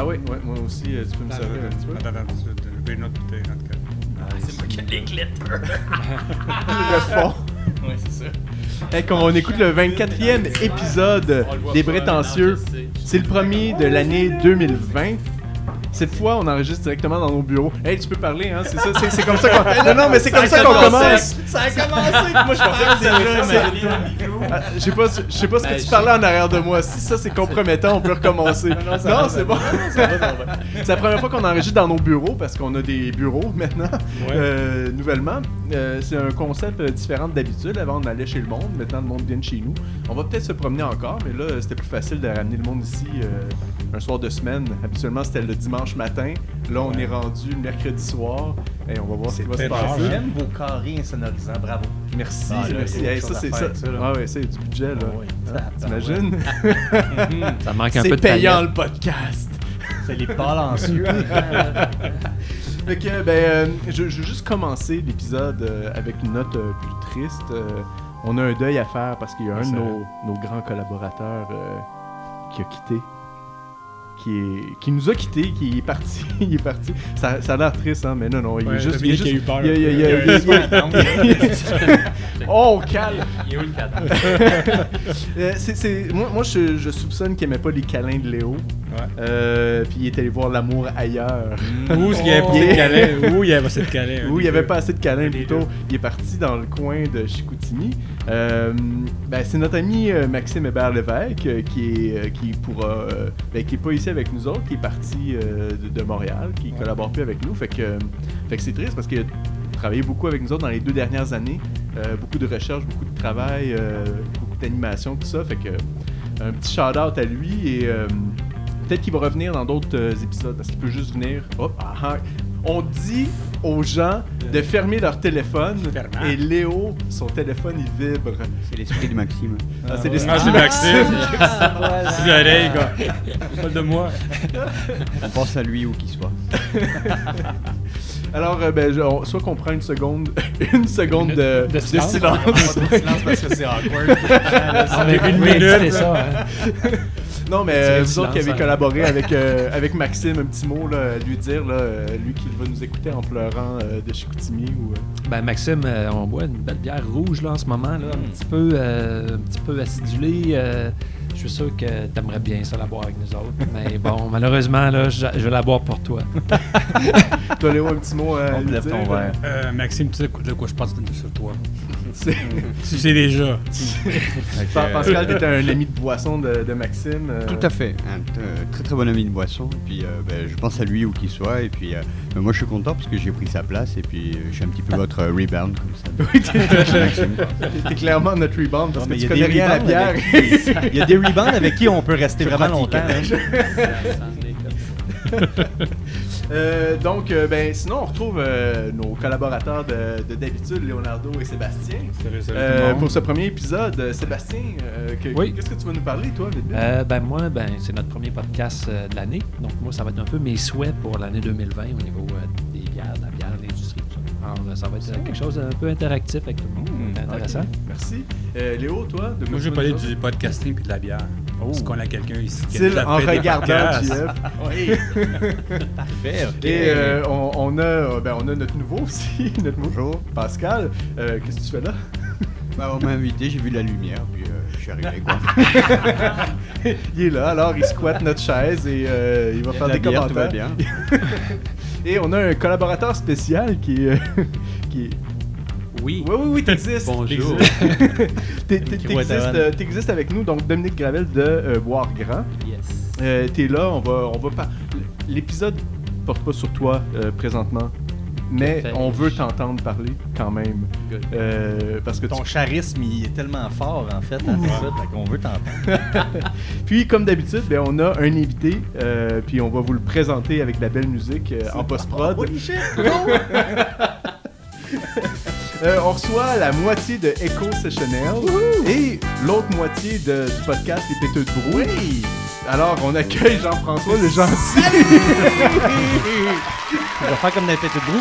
Ah oui, ouais, moi aussi, euh, tu peux me servir le- un petit peu. Attends, attends, tu- j'ai une autre bouteille le cas. C'est moi qui ai les glitters. Le fond. ouais, c'est ça. Hey, quand on écoute le 24e épisode des Prétentieux, c'est le premier de l'année 2020. Cette fois, on enregistre directement dans nos bureaux. Hey, tu peux parler, hein? C'est ça, c'est, c'est comme ça qu'on. Non, non, mais c'est comme ça qu'on commence. Ça a commencé. Moi, je pensais que c'était déjà Je sais pas, je sais pas ce que Ben, tu parlais en arrière de moi. Si ça c'est compromettant, on peut recommencer. Non, c'est bon. C'est la première fois qu'on enregistre dans nos bureaux parce qu'on a des bureaux maintenant, euh, nouvellement. Euh, c'est un concept euh, différent d'habitude. Avant, on allait chez le monde. Maintenant, le monde vient de chez nous. On va peut-être se promener encore, mais là, c'était plus facile de ramener le monde ici euh, un soir de semaine. Habituellement, c'était le dimanche matin. Là, on est rendu le mercredi soir. Et on va voir ce qui va se passer. hein. J'aime vos carrés insonorisants, bravo. Merci, Ah, merci. Hey, ça, c'est ça. Ah ouais, c'est du budget, là. Ah ouais. Hein, Tabarouette. T'imagines? Ça manque un C'est peu de payant paillettes. le podcast. C'est les balancieux. Fait que, ben, euh, je, je veux juste commencer l'épisode euh, avec une note euh, plus triste. Euh, on a un deuil à faire parce qu'il y a un de nos, nos grands collaborateurs euh, qui a quitté. Qui, est, qui nous a quitté, qui est parti. il est parti. Ça, ça a l'air triste, hein, mais non, non. Il est juste. Il a juste eu peur. il a- a- Oh, calme! Il est où le cadavre? C'est- c'est- moi, moi je, je soupçonne qu'il aimait pas les câlins de Léo. Ouais. Euh, puis il est allé voir l'amour ailleurs. Où est-ce qu'il y avait pas assez de câlins? Où il y avait assez de Où il pas assez de câlins Les plutôt. Il est parti dans le coin de Chicoutimi. Euh, ben, c'est notre ami euh, Maxime Hébert Lévesque euh, qui est qui pourra ben, qui est pas ici avec nous autres, qui est parti de, de Montréal, qui collabore plus avec nous. Fait que, fait que c'est triste parce qu'il a travaillé beaucoup avec nous autres dans les deux dernières années. Beaucoup de recherche, beaucoup de travail, beaucoup d'animation, tout ça. Fait que un petit shout-out à lui et peut-être qu'il va revenir dans d'autres euh, épisodes parce qu'il peut juste venir. Hop, ah, ah. On dit aux gens de fermer leur téléphone Fermant. et Léo, son téléphone, il vibre. C'est l'esprit de Maxime. Ah, c'est les Ah, c'est Maxime. C'est l'oreille, gars. Pas de moi. On pense à lui où qu'il soit. Alors, euh, ben, je- on- soit qu'on prend une seconde, une seconde de, De silence. silence. silence parce que c'est awkward. On a Une une minute. minute. ça, hein. Non, mais euh, vous autres qui avez collaboré avec, euh, avec Maxime, un petit mot là, à lui dire, là, euh, lui qui va nous écouter en pleurant euh, de Chicoutimi. Ou, Ben Maxime, on boit une belle bière rouge là en ce moment, là, un petit peu, un petit peu acidulée. Euh, je suis sûr que t'aimerais bien ça la boire avec nous autres. Mais bon, malheureusement là, je, je vais la boire pour toi. Toi, Léo, un petit mot à On lui lève dire. ton verre. Euh, Maxime, tu sais de quoi je pense sur toi. Tu sais déjà. Pa- Pascal, t'étais un ami de boisson de, de Maxime. euh, Tout à fait. Un euh, très très bon ami de boisson. Et puis euh, ben, je pense à lui où qu'il soit. Et puis euh, ben, moi je suis content parce que j'ai pris sa place. Et puis euh, je suis un petit peu votre euh, rebound comme ça. Oui, t'es- clairement notre rebound parce Non, mais que il tu connais rien à la bière. Il y a des avec qui on peut rester vraiment longtemps. hein? Euh, donc, euh, ben, sinon, on retrouve euh, nos collaborateurs de de d'habitude, Leonardo et Sébastien. Euh, pour ce premier épisode, Sébastien, euh, que- Oui. qu'est-ce que tu vas nous parler, toi? Euh, ben moi, ben c'est notre premier podcast euh, de l'année. Donc moi, ça va être un peu mes souhaits pour l'année 2020 au niveau euh, des bières, de la Alors euh, ça va être euh, quelque chose d'un peu interactif avec tout le monde. Mmh, C'est intéressant. Merci. Euh, Léo, toi, de Moi, vas parlé nous du podcasting puis de la bière. Est-ce qu'on a quelqu'un ici qui a en regardant? JF. Oui. Parfait, ok. Et euh, on, on a, ben, on a notre nouveau aussi, notre nouveau Pascal. Euh, Qu'est-ce que tu fais là? Bah, on m'a invité, j'ai vu la lumière. Puis euh, je suis arrivé quoi. il est là, alors il squatte notre chaise et euh, il va faire La des bière, tout va commentaires. bien. Et on a un collaborateur spécial qui est. qui est... Oui. Oui, oui, oui, t'existes. Bonjour. T'es- t'es- T'existes euh, t'existes avec nous, donc Dominique Gravel de euh, Boire Grand. Yes. Euh, T'es là, on va, on va pas. L'épisode porte pas sur toi euh, présentement, mais on veut t'entendre parler quand même. Euh, parce que tu- Ton charisme, il est tellement fort, en fait, à ça, qu'on veut t'entendre. Puis, comme d'habitude, ben, on a un invité, euh, puis on va vous le présenter avec de la belle musique euh, en post-prod. Euh, on reçoit la moitié de Echo Sessionnel et l'autre moitié de, du podcast Les Péteux de Brou. Oui! Alors, on accueille Jean-François le gentil. On va faire comme dans les têtes de brou.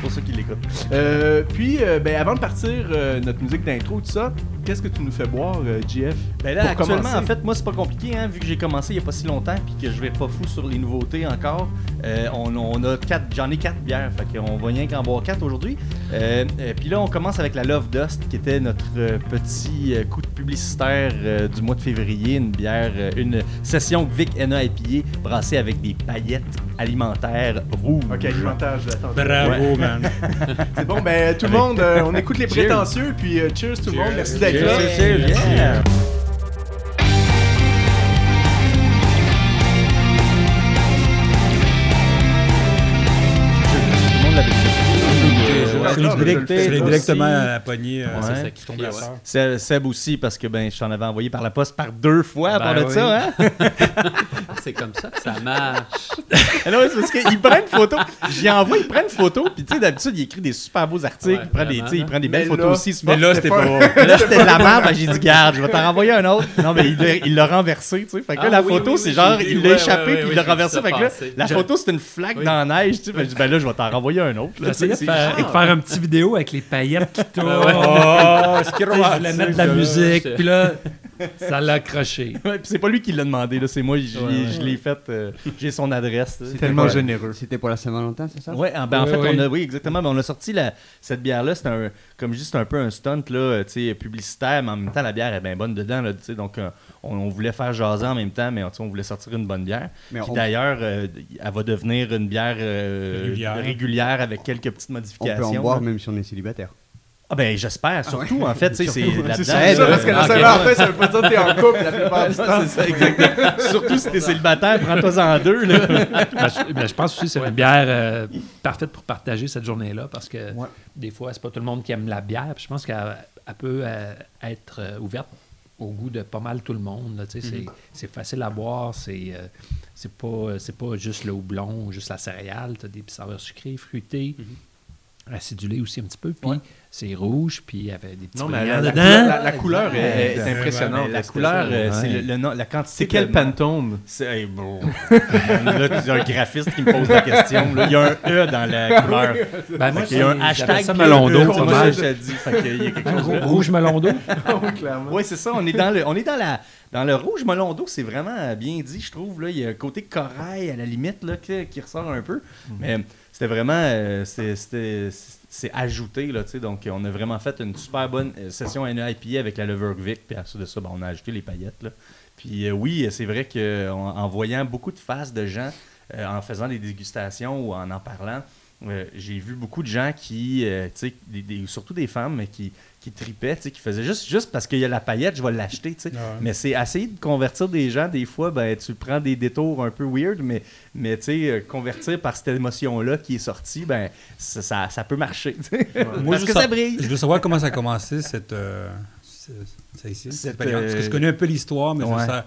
Pour ceux qui l'écoutent. Euh, puis, euh, ben, avant de partir, euh, notre musique d'intro, tout ça, qu'est-ce que tu nous fais boire, euh, JF Ben là, Pour actuellement, commencer. en fait, moi, c'est pas compliqué, hein, vu que j'ai commencé il y a pas si longtemps, puis que je vais pas fou sur les nouveautés encore. Euh, on, on a quatre, j'en ai quatre bières, fait qu'on va rien qu'en boire quatre aujourd'hui. Euh, euh, puis là, on commence avec la Love Dust, qui était notre euh, petit euh, coup de publicitaire euh, du mois de février, une bière, euh, une session Vic NA IPA brassée avec des paillettes alimentaires rouges. Ok, alimentaire, je l'attends. Bravo, man. C'est bon, ben tout le monde, euh, on écoute les Cheers. prétentieux, puis euh, cheers tout le monde, merci d'être Cheers. là. Cheers, yeah. Directement à la poignée. euh, Ouais. c'est. Seb, aussi, parce que ben, je t'en avais envoyé par la poste par deux fois à part Ben de ça. Hein? C'est comme ça que ça marche. Non, c'est parce qu'il prend une photo. J'y envoie, il prend une photo. Puis tu sais, d'habitude, il écrit des super beaux articles. Ouais, il, prend des, vraiment, tu sais, il prend des belles photos aussi. Mais là, c'était pas- pas. Là, c'était de la merde. Ben, j'ai dit, garde, je vais t'en renvoyer un autre. Non, mais il l'a- il l'a renversé, tu sais. Fait que là, Ah la oui, photo, oui, c'est oui, genre, il l'a échappé, puis il l'a renversé. ça Fait que là, passer. la photo, c'est une flaque Oui. dans la neige, tu sais. Ben là, je vais t'en renvoyer un autre. J'essayais de c'est- faire, de petite vidéo avec les paillettes qui tournent. Oh, je voulais mettre de la musique, puis là, ça l'a accroché. Ouais, puis c'est pas lui qui l'a demandé, là, c'est moi, je Ouais, l'ai- ouais. je l'ai fait, euh, j'ai son adresse. C'est tellement généreux. C'était pour la Saint-Valentin, c'est ça? Ouais, ah, ben en Oui, fait, oui. on a, oui, exactement. Ben, on a sorti la, cette bière-là. C'est un, comme je dis, c'est un peu un stunt là, publicitaire, mais en même temps, la bière est bien bonne dedans. Là, donc, euh, on, on voulait faire jaser en même temps, mais on voulait sortir une bonne bière. Mais Puis on, d'ailleurs, euh, elle va devenir une bière euh, Régulière. régulière avec quelques petites on modifications. peut en boire là. même si on est célibataire. Ah ben j'espère, surtout en fait, tu sais, c'est là-dedans. C'est ça, parce que la ok. Saint-Valentin, ça veut pas dire que t'es en couple la plupart du temps. c'est ça, exactement. surtout si t'es célibataire, prends-toi en deux. Là. Ben, je, ben, je pense aussi que c'est une bière euh, parfaite pour partager cette journée-là parce que Ouais. des fois, c'est pas tout le monde qui aime la bière. puis je pense qu'elle elle peut euh, être euh, ouverte au goût de pas mal tout le monde. sais, c'est- C'est facile à boire, c'est euh, c'est pas, c'est pas juste le houblon ou juste la céréale. Tu as des petits saveurs sucrées, fruitées, acidulées aussi un petit peu. Puis Ouais. C'est rouge, puis il y avait des petits Non, mais la, dedans. la- la couleur est, impressionnante. la couleur, euh, c'est Ouais. le, le nom- la quantité. C'est quel Pantone C'est hey, bon. là, tu as un graphiste qui me pose la question. là. Il y a un E dans la couleur. Ben, moi, Il y a un hashtag ça melon d'eau, moi, je. Fait qu'il y a quelque chose là. Rouge melon d'eau. Oui, c'est ça. On est dans le, on est dans la, dans le rouge melon d'eau. C'est vraiment bien dit, je trouve. Là. Il y a un côté corail à la limite là, qui, qui ressort un peu. Mais c'était vraiment, euh, c'est- ajouté là. tu sais. Donc, on a vraiment fait une super bonne euh, session NIPA avec la Lever Vic. Puis à de ça, ben, on a ajouté les paillettes. Là. Puis euh, oui, c'est vrai qu'en en voyant beaucoup de faces de gens, en faisant des dégustations ou en en parlant, j'ai vu beaucoup de gens qui, des- des- surtout des femmes, mais qui, qui sais, qui faisaient juste, juste parce qu'il y a la paillette, je vais l'acheter. Ouais. Mais c'est essayer de convertir des gens, des fois, ben, tu prends des détours un peu weird, mais, mais euh, convertir par cette émotion-là qui est sortie, ben, ça, ça, ça peut marcher. tu sais. Moi, parce que veux ça brille. Je veux savoir comment ça a commencé, cette. euh, ici. Cette, Parce que je euh, connais un peu l'histoire, mais ouais. ça.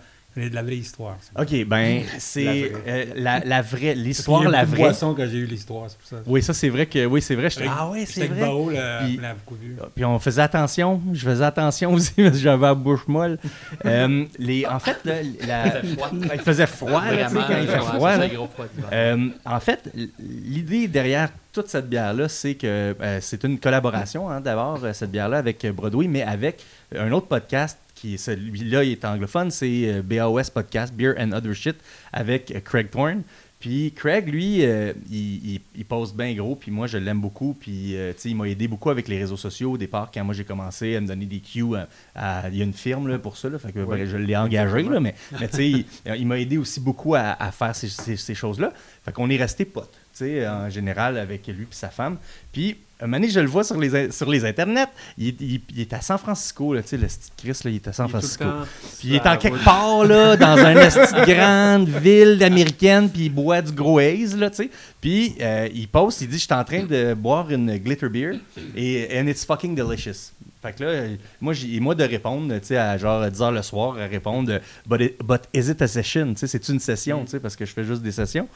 De la vraie histoire. OK, ben, c'est euh, la, la vraie, l'histoire, la vraie. boissons quand j'ai eu l'histoire, c'est pour ça. Oui, ça, c'est vrai que, oui, c'est vrai. j'étais- Ah ouais, J'étais c'est vrai. Bao, là, Puis- on l'a beaucoup vu. Puis on faisait attention, je faisais attention aussi parce que j'avais la bouche molle. Euh, les, en fait, là, la- il faisait froid, là, tu sais, quand il fait froid. là. gros froid d'hiver. Euh, en fait, l'idée derrière toute cette bière-là, c'est que euh, c'est une collaboration, hein, d'abord, euh, cette bière-là avec euh, Broadway, mais avec un autre podcast qui celui-là, il est anglophone, c'est euh, BAOS Podcast, Beer and Other Shit, avec euh, Craig Thorne. Puis Craig, lui, euh, il, il, il pose bien gros, puis moi, je l'aime beaucoup. Puis, euh, tu sais, il m'a aidé beaucoup avec les réseaux sociaux au départ, quand moi, j'ai commencé à me donner des cues. à- à- il y a une firme là, pour ça, là, fait que, je l'ai engagé, là, mais, mais tu sais, il, il m'a aidé aussi beaucoup à, à faire ces, ces- ces choses-là. Fait qu'on est resté potes, sais, en général, avec lui et sa femme. Puis, un moment donné, je le vois sur les, sur les internets. Il, est- il- il est à San Francisco, là, tu sais, le petit Chris, là, il est à San Francisco. Puis il est en quelque part, là, dans une grande ville américaine, puis il boit du gros haze, là, tu sais. Puis euh, il poste, il dit, je suis en train de boire une glitter beer, et and it's fucking delicious. Fait que là, euh, moi, j'ai, moi de répondre, tu sais, à genre 10h le soir, à répondre, but, it- but is it a session? Tu sais, c'est une session, tu sais, parce que je fais juste des sessions.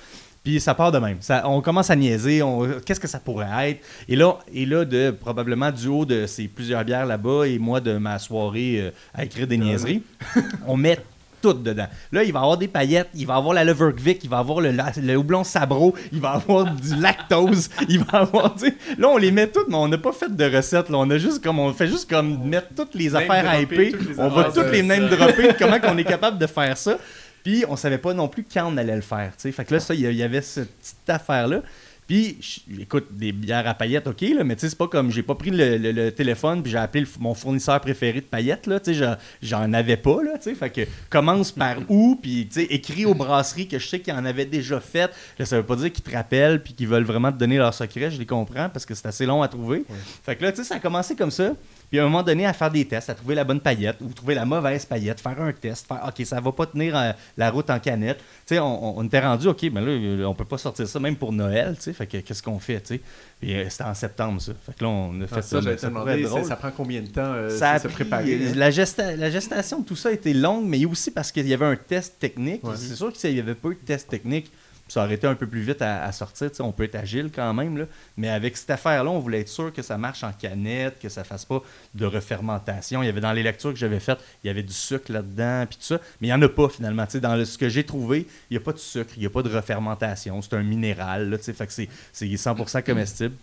Puis ça part de même. Ça, on commence à niaiser. on- Qu'est-ce que ça pourrait être? Et là, et là de, probablement du haut de ces plusieurs bières là-bas et moi de ma soirée euh, à écrire des niaiseries, on met tout dedans. Là, il va avoir des paillettes, il va avoir la Leverkvik, il va avoir le, la- le houblon sabro, il va avoir du lactose, il va avoir, là, on les met toutes, mais on n'a pas fait de recettes, là. On a juste comme, on fait juste comme mettre toutes les affaires à épée, on va toutes les ça. name dropper, comment qu'on est capable de faire ça? Puis on savait pas non plus quand on allait le faire. Fait que là, ça, il y avait cette petite affaire-là. Puis, écoute, des bières à paillettes, ok, là, mais tu sais, c'est pas comme j'ai pas pris le, le- le téléphone puis j'ai appelé le- mon fournisseur préféré de paillettes, là, tu sais, j'en- avais pas, là, tu sais, fait que commence par où, puis tu sais, écris aux brasseries que je sais qu'ils en avaient déjà fait. Là, ça veut pas dire qu'ils te rappellent puis qu'ils veulent vraiment te donner leur secret, je les comprends parce que c'est assez long à trouver. Fait que là, tu sais, ça a commencé comme ça. Puis à un moment donné, à faire des tests, à trouver la bonne paillette ou trouver la mauvaise paillette, faire un test, faire OK, ça va pas tenir euh, la route en canette. Tu sais, on, on- était rendu OK, mais là, euh, on peut pas sortir ça même pour Noël, tu sais. Fait que qu'est-ce qu'on fait, tu sais? Puis euh, c'était en septembre, ça. Fait que là, on a fait Ah, ça, ça ça, ça prend combien de temps euh, Ça a se préparer? la, gesta- la gestation de tout ça a été longue, mais aussi parce qu'il y avait un test technique. Ouais. C'est sûr que s'il n'y avait pas eu de test technique, ça aurait été un peu plus vite à, sortir. Tu sais, on peut être agile quand même. Là. Mais avec cette affaire-là, on voulait être sûr que ça marche en canette, que ça fasse pas de refermentation. Il y avait dans les lectures que j'avais faites, il y avait du sucre là-dedans, puis tout ça. Mais il n'y en a pas finalement. Dans ce que j'ai trouvé, il n'y a pas de sucre, il n'y a pas de refermentation. C'est un minéral. Là, fait que c'est c'est 100% comestible.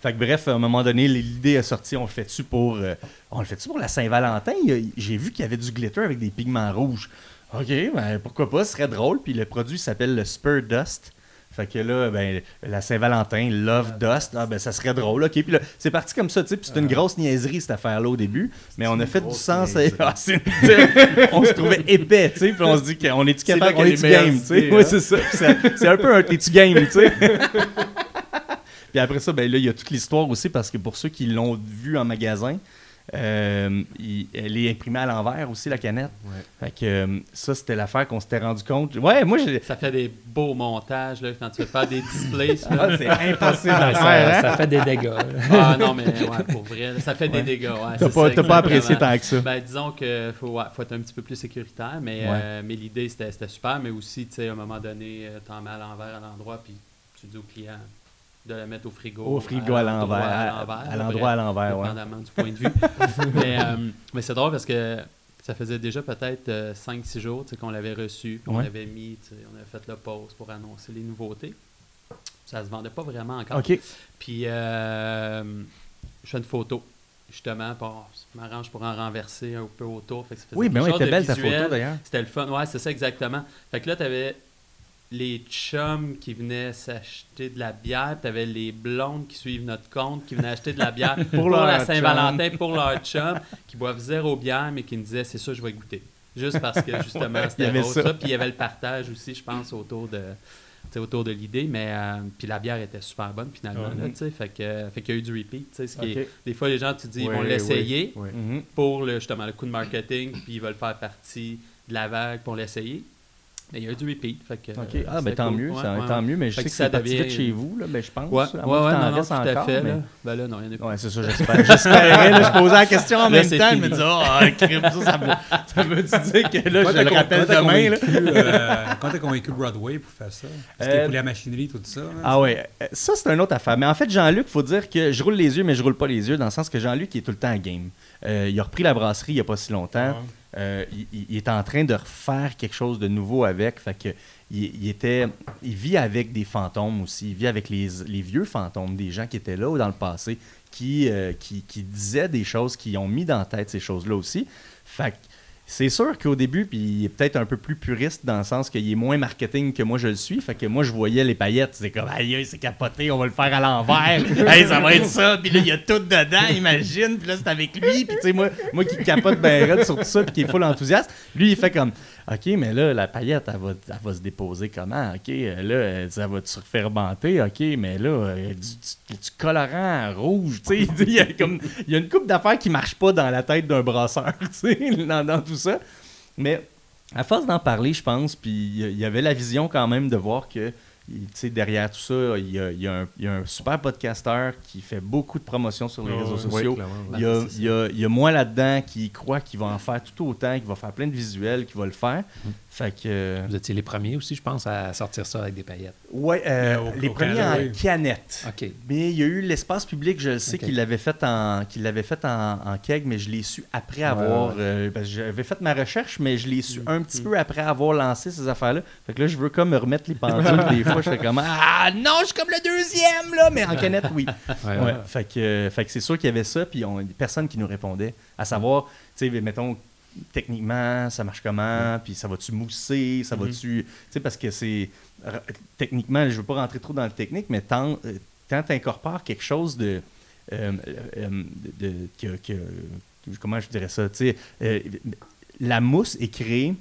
Fait que bref, à un moment donné, l'idée est sortie, on le fait-tu pour, euh, on le fait pour la Saint-Valentin? J'ai vu qu'il y avait du glitter avec des pigments rouges. OK, ben pourquoi pas, ce serait drôle. Puis le produit s'appelle le Spur Dust. Fait que là, ben, la Saint-Valentin, Love Dust, ah ben ça serait drôle, ok. Puis là, c'est parti comme ça, tu sais, puis c'était une grosse niaiserie cette affaire-là au début, mais on a fait du sens. Ah, c'est- on se trouvait épais, tu sais, puis on se dit qu'on est-tu C'est capable, là on que les est-tu game, tu sais. Ouais, hein. c'est ça. C'est- C'est un peu un t'es-tu game, tu sais. Puis après ça, ben là, il y a toute l'histoire aussi parce que pour ceux qui l'ont vu en magasin, euh, il- elle est imprimée à l'envers aussi, la canette. Ouais. Fait que euh, ça, c'était l'affaire qu'on s'était rendu compte. Ouais, moi. Ça fait des beaux montages là, quand tu veux faire des displays. Ah, c'est impossible à faire, ça, hein? ça fait des dégâts. là. Ah non, mais ouais, pour vrai, ça fait des dégâts. Ouais, T'as pas, ça, pas apprécié tant que ça. Ben, disons qu'il faut, ouais, faut être un petit peu plus sécuritaire, mais, Ouais. euh, mais l'idée, c'était c'était super. Mais aussi, tu sais, à un moment donné, t'en mets à l'envers à l'endroit, puis tu dis au client de le mettre au frigo. Au frigo à l'envers. À, l'endroit à l'envers, ouais. Dépendamment du point de vue. mais euh, mais c'est drôle parce que ça faisait déjà peut-être 5-6 jours qu'on l'avait reçu, puis on Ouais. l'avait mis, on avait fait le pause pour annoncer les nouveautés. Ça se vendait pas vraiment encore. Puis, euh, je fais une photo, justement, pour, je m'arrange pour en renverser un peu autour. Fait que ça Oui, mais ouais, chose était de belle ta photo d'ailleurs. C'était le fun, ouais, c'est ça exactement. Fait que là, tu avais les chums qui venaient s'acheter de la bière, tu avais les blondes qui suivent notre compte, qui venaient acheter de la bière pour, leur la. Saint-Valentin, pour leur chum, qui boivent zéro bière, mais qui me disaient, c'est ça, je vais goûter. Juste parce que, justement, c'était ça. ça. Puis il y avait le partage aussi, je pense, autour de autour de l'idée, mais euh, puis la bière était super bonne finalement, Ouais. là, fait que fait qu'il y a eu du repeat, ce qui est- des fois les gens tu dis ils vont l'essayer pour le, justement le coup de marketing, puis ils veulent faire partie de la vague pour l'essayer. Mais il y a eu du repeat, fait que OK. euh, Ah, ben tant cool. mieux, Ouais, ça, ouais, tant ouais. mieux, mais je Fait sais que que ça c'est devient- vite chez vous, là, ben, je pense. Ouais, à ouais, non, non, restes tout à encore, fait. mais- Là. Ben là, non, il y en a plus. Ouais, c'est ça, j'espère. J'espérais, là, je posais la question en Là, même temps, je me disais, ah, crime, ça, ça veut, ça veut dire que là, Quand je le rappelle demain, là. convaincu, euh, Quand t'as convaincu Broadway pour faire ça, parce qu'il Euh, faut la machinerie, tout ça. hein, Ah ouais, euh, ça c'est une autre affaire. Mais en fait, Jean-Luc, faut dire que je roule les yeux, mais je roule pas les yeux, dans le sens que Jean-Luc il est tout le temps à game. Euh, il a repris la brasserie il y a pas si longtemps. Euh, il, il- est en train de refaire quelque chose de nouveau avec. Fait que il, était, il vit avec des fantômes aussi. Il vit avec les, les vieux fantômes, des gens qui étaient là dans le passé, qui, euh, qui disaient des choses, qui ont mis dans la tête ces choses-là aussi. Fait que c'est sûr qu'au début, puis il est peut-être un peu plus puriste dans le sens qu'il est moins marketing que moi je le suis. Fait que moi, je voyais les paillettes, c'est comme, aïe, c'est capoté, on va le faire à l'envers. hey, ça va être ça. Puis là, il y a tout dedans, imagine. Puis là, c'est avec lui. Puis tu sais, moi, moi qui capote ben raide sur tout ça, puis qui est full enthousiaste, lui, il fait comme, OK, mais là, la paillette, elle va, elle va se déposer comment? OK, euh, là, euh, ça va se fermenter? OK, mais là, euh, du, du- du colorant rouge, il y a une coupe d'affaires qui marche pas dans la tête d'un brasseur, tu sais, dans, dans tout ça. Mais à force d'en parler, je pense, puis il y avait la vision quand même de voir que, derrière tout ça, il y a, il y a un, il y a un super podcasteur qui fait beaucoup de promotion sur les réseaux sociaux. Il y, a, il, y a, il y a moi là-dedans qui croit qu'il va en faire tout autant, qu'il va faire plein de visuels, qu'il va le faire. Fait que. euh, Vous étiez les premiers aussi, je pense, à sortir ça avec des paillettes. ouais, euh, les premiers Canada, en oui. canette. OK. Mais il y a eu l'espace public, je le sais qu'il l'avait fait en qu'il l'avait fait en, en keg, mais je l'ai su après avoir. ouais. euh, parce que j'avais fait ma recherche, mais je l'ai su Mm. un petit peu après avoir lancé ces affaires-là. Fait que là, je veux comme me remettre les pendules. des fois, je fais comme Ah non, je suis comme le deuxième, là, mais en canette, oui. Ouais, Ouais. ouais. Fait que, euh, fait que c'est sûr qu'il y avait ça, puis on des personnes qui nous répondaient, à savoir, tu sais, mettons, techniquement, ça marche comment, puis ça va-tu mousser, ça va-tu. Tu sais, parce que c'est. Techniquement, je veux pas rentrer trop dans le technique, mais tant euh, tant t'incorpores quelque chose de. euh, euh, de, de- que, que- comment je dirais ça, tu sais, la mousse est créée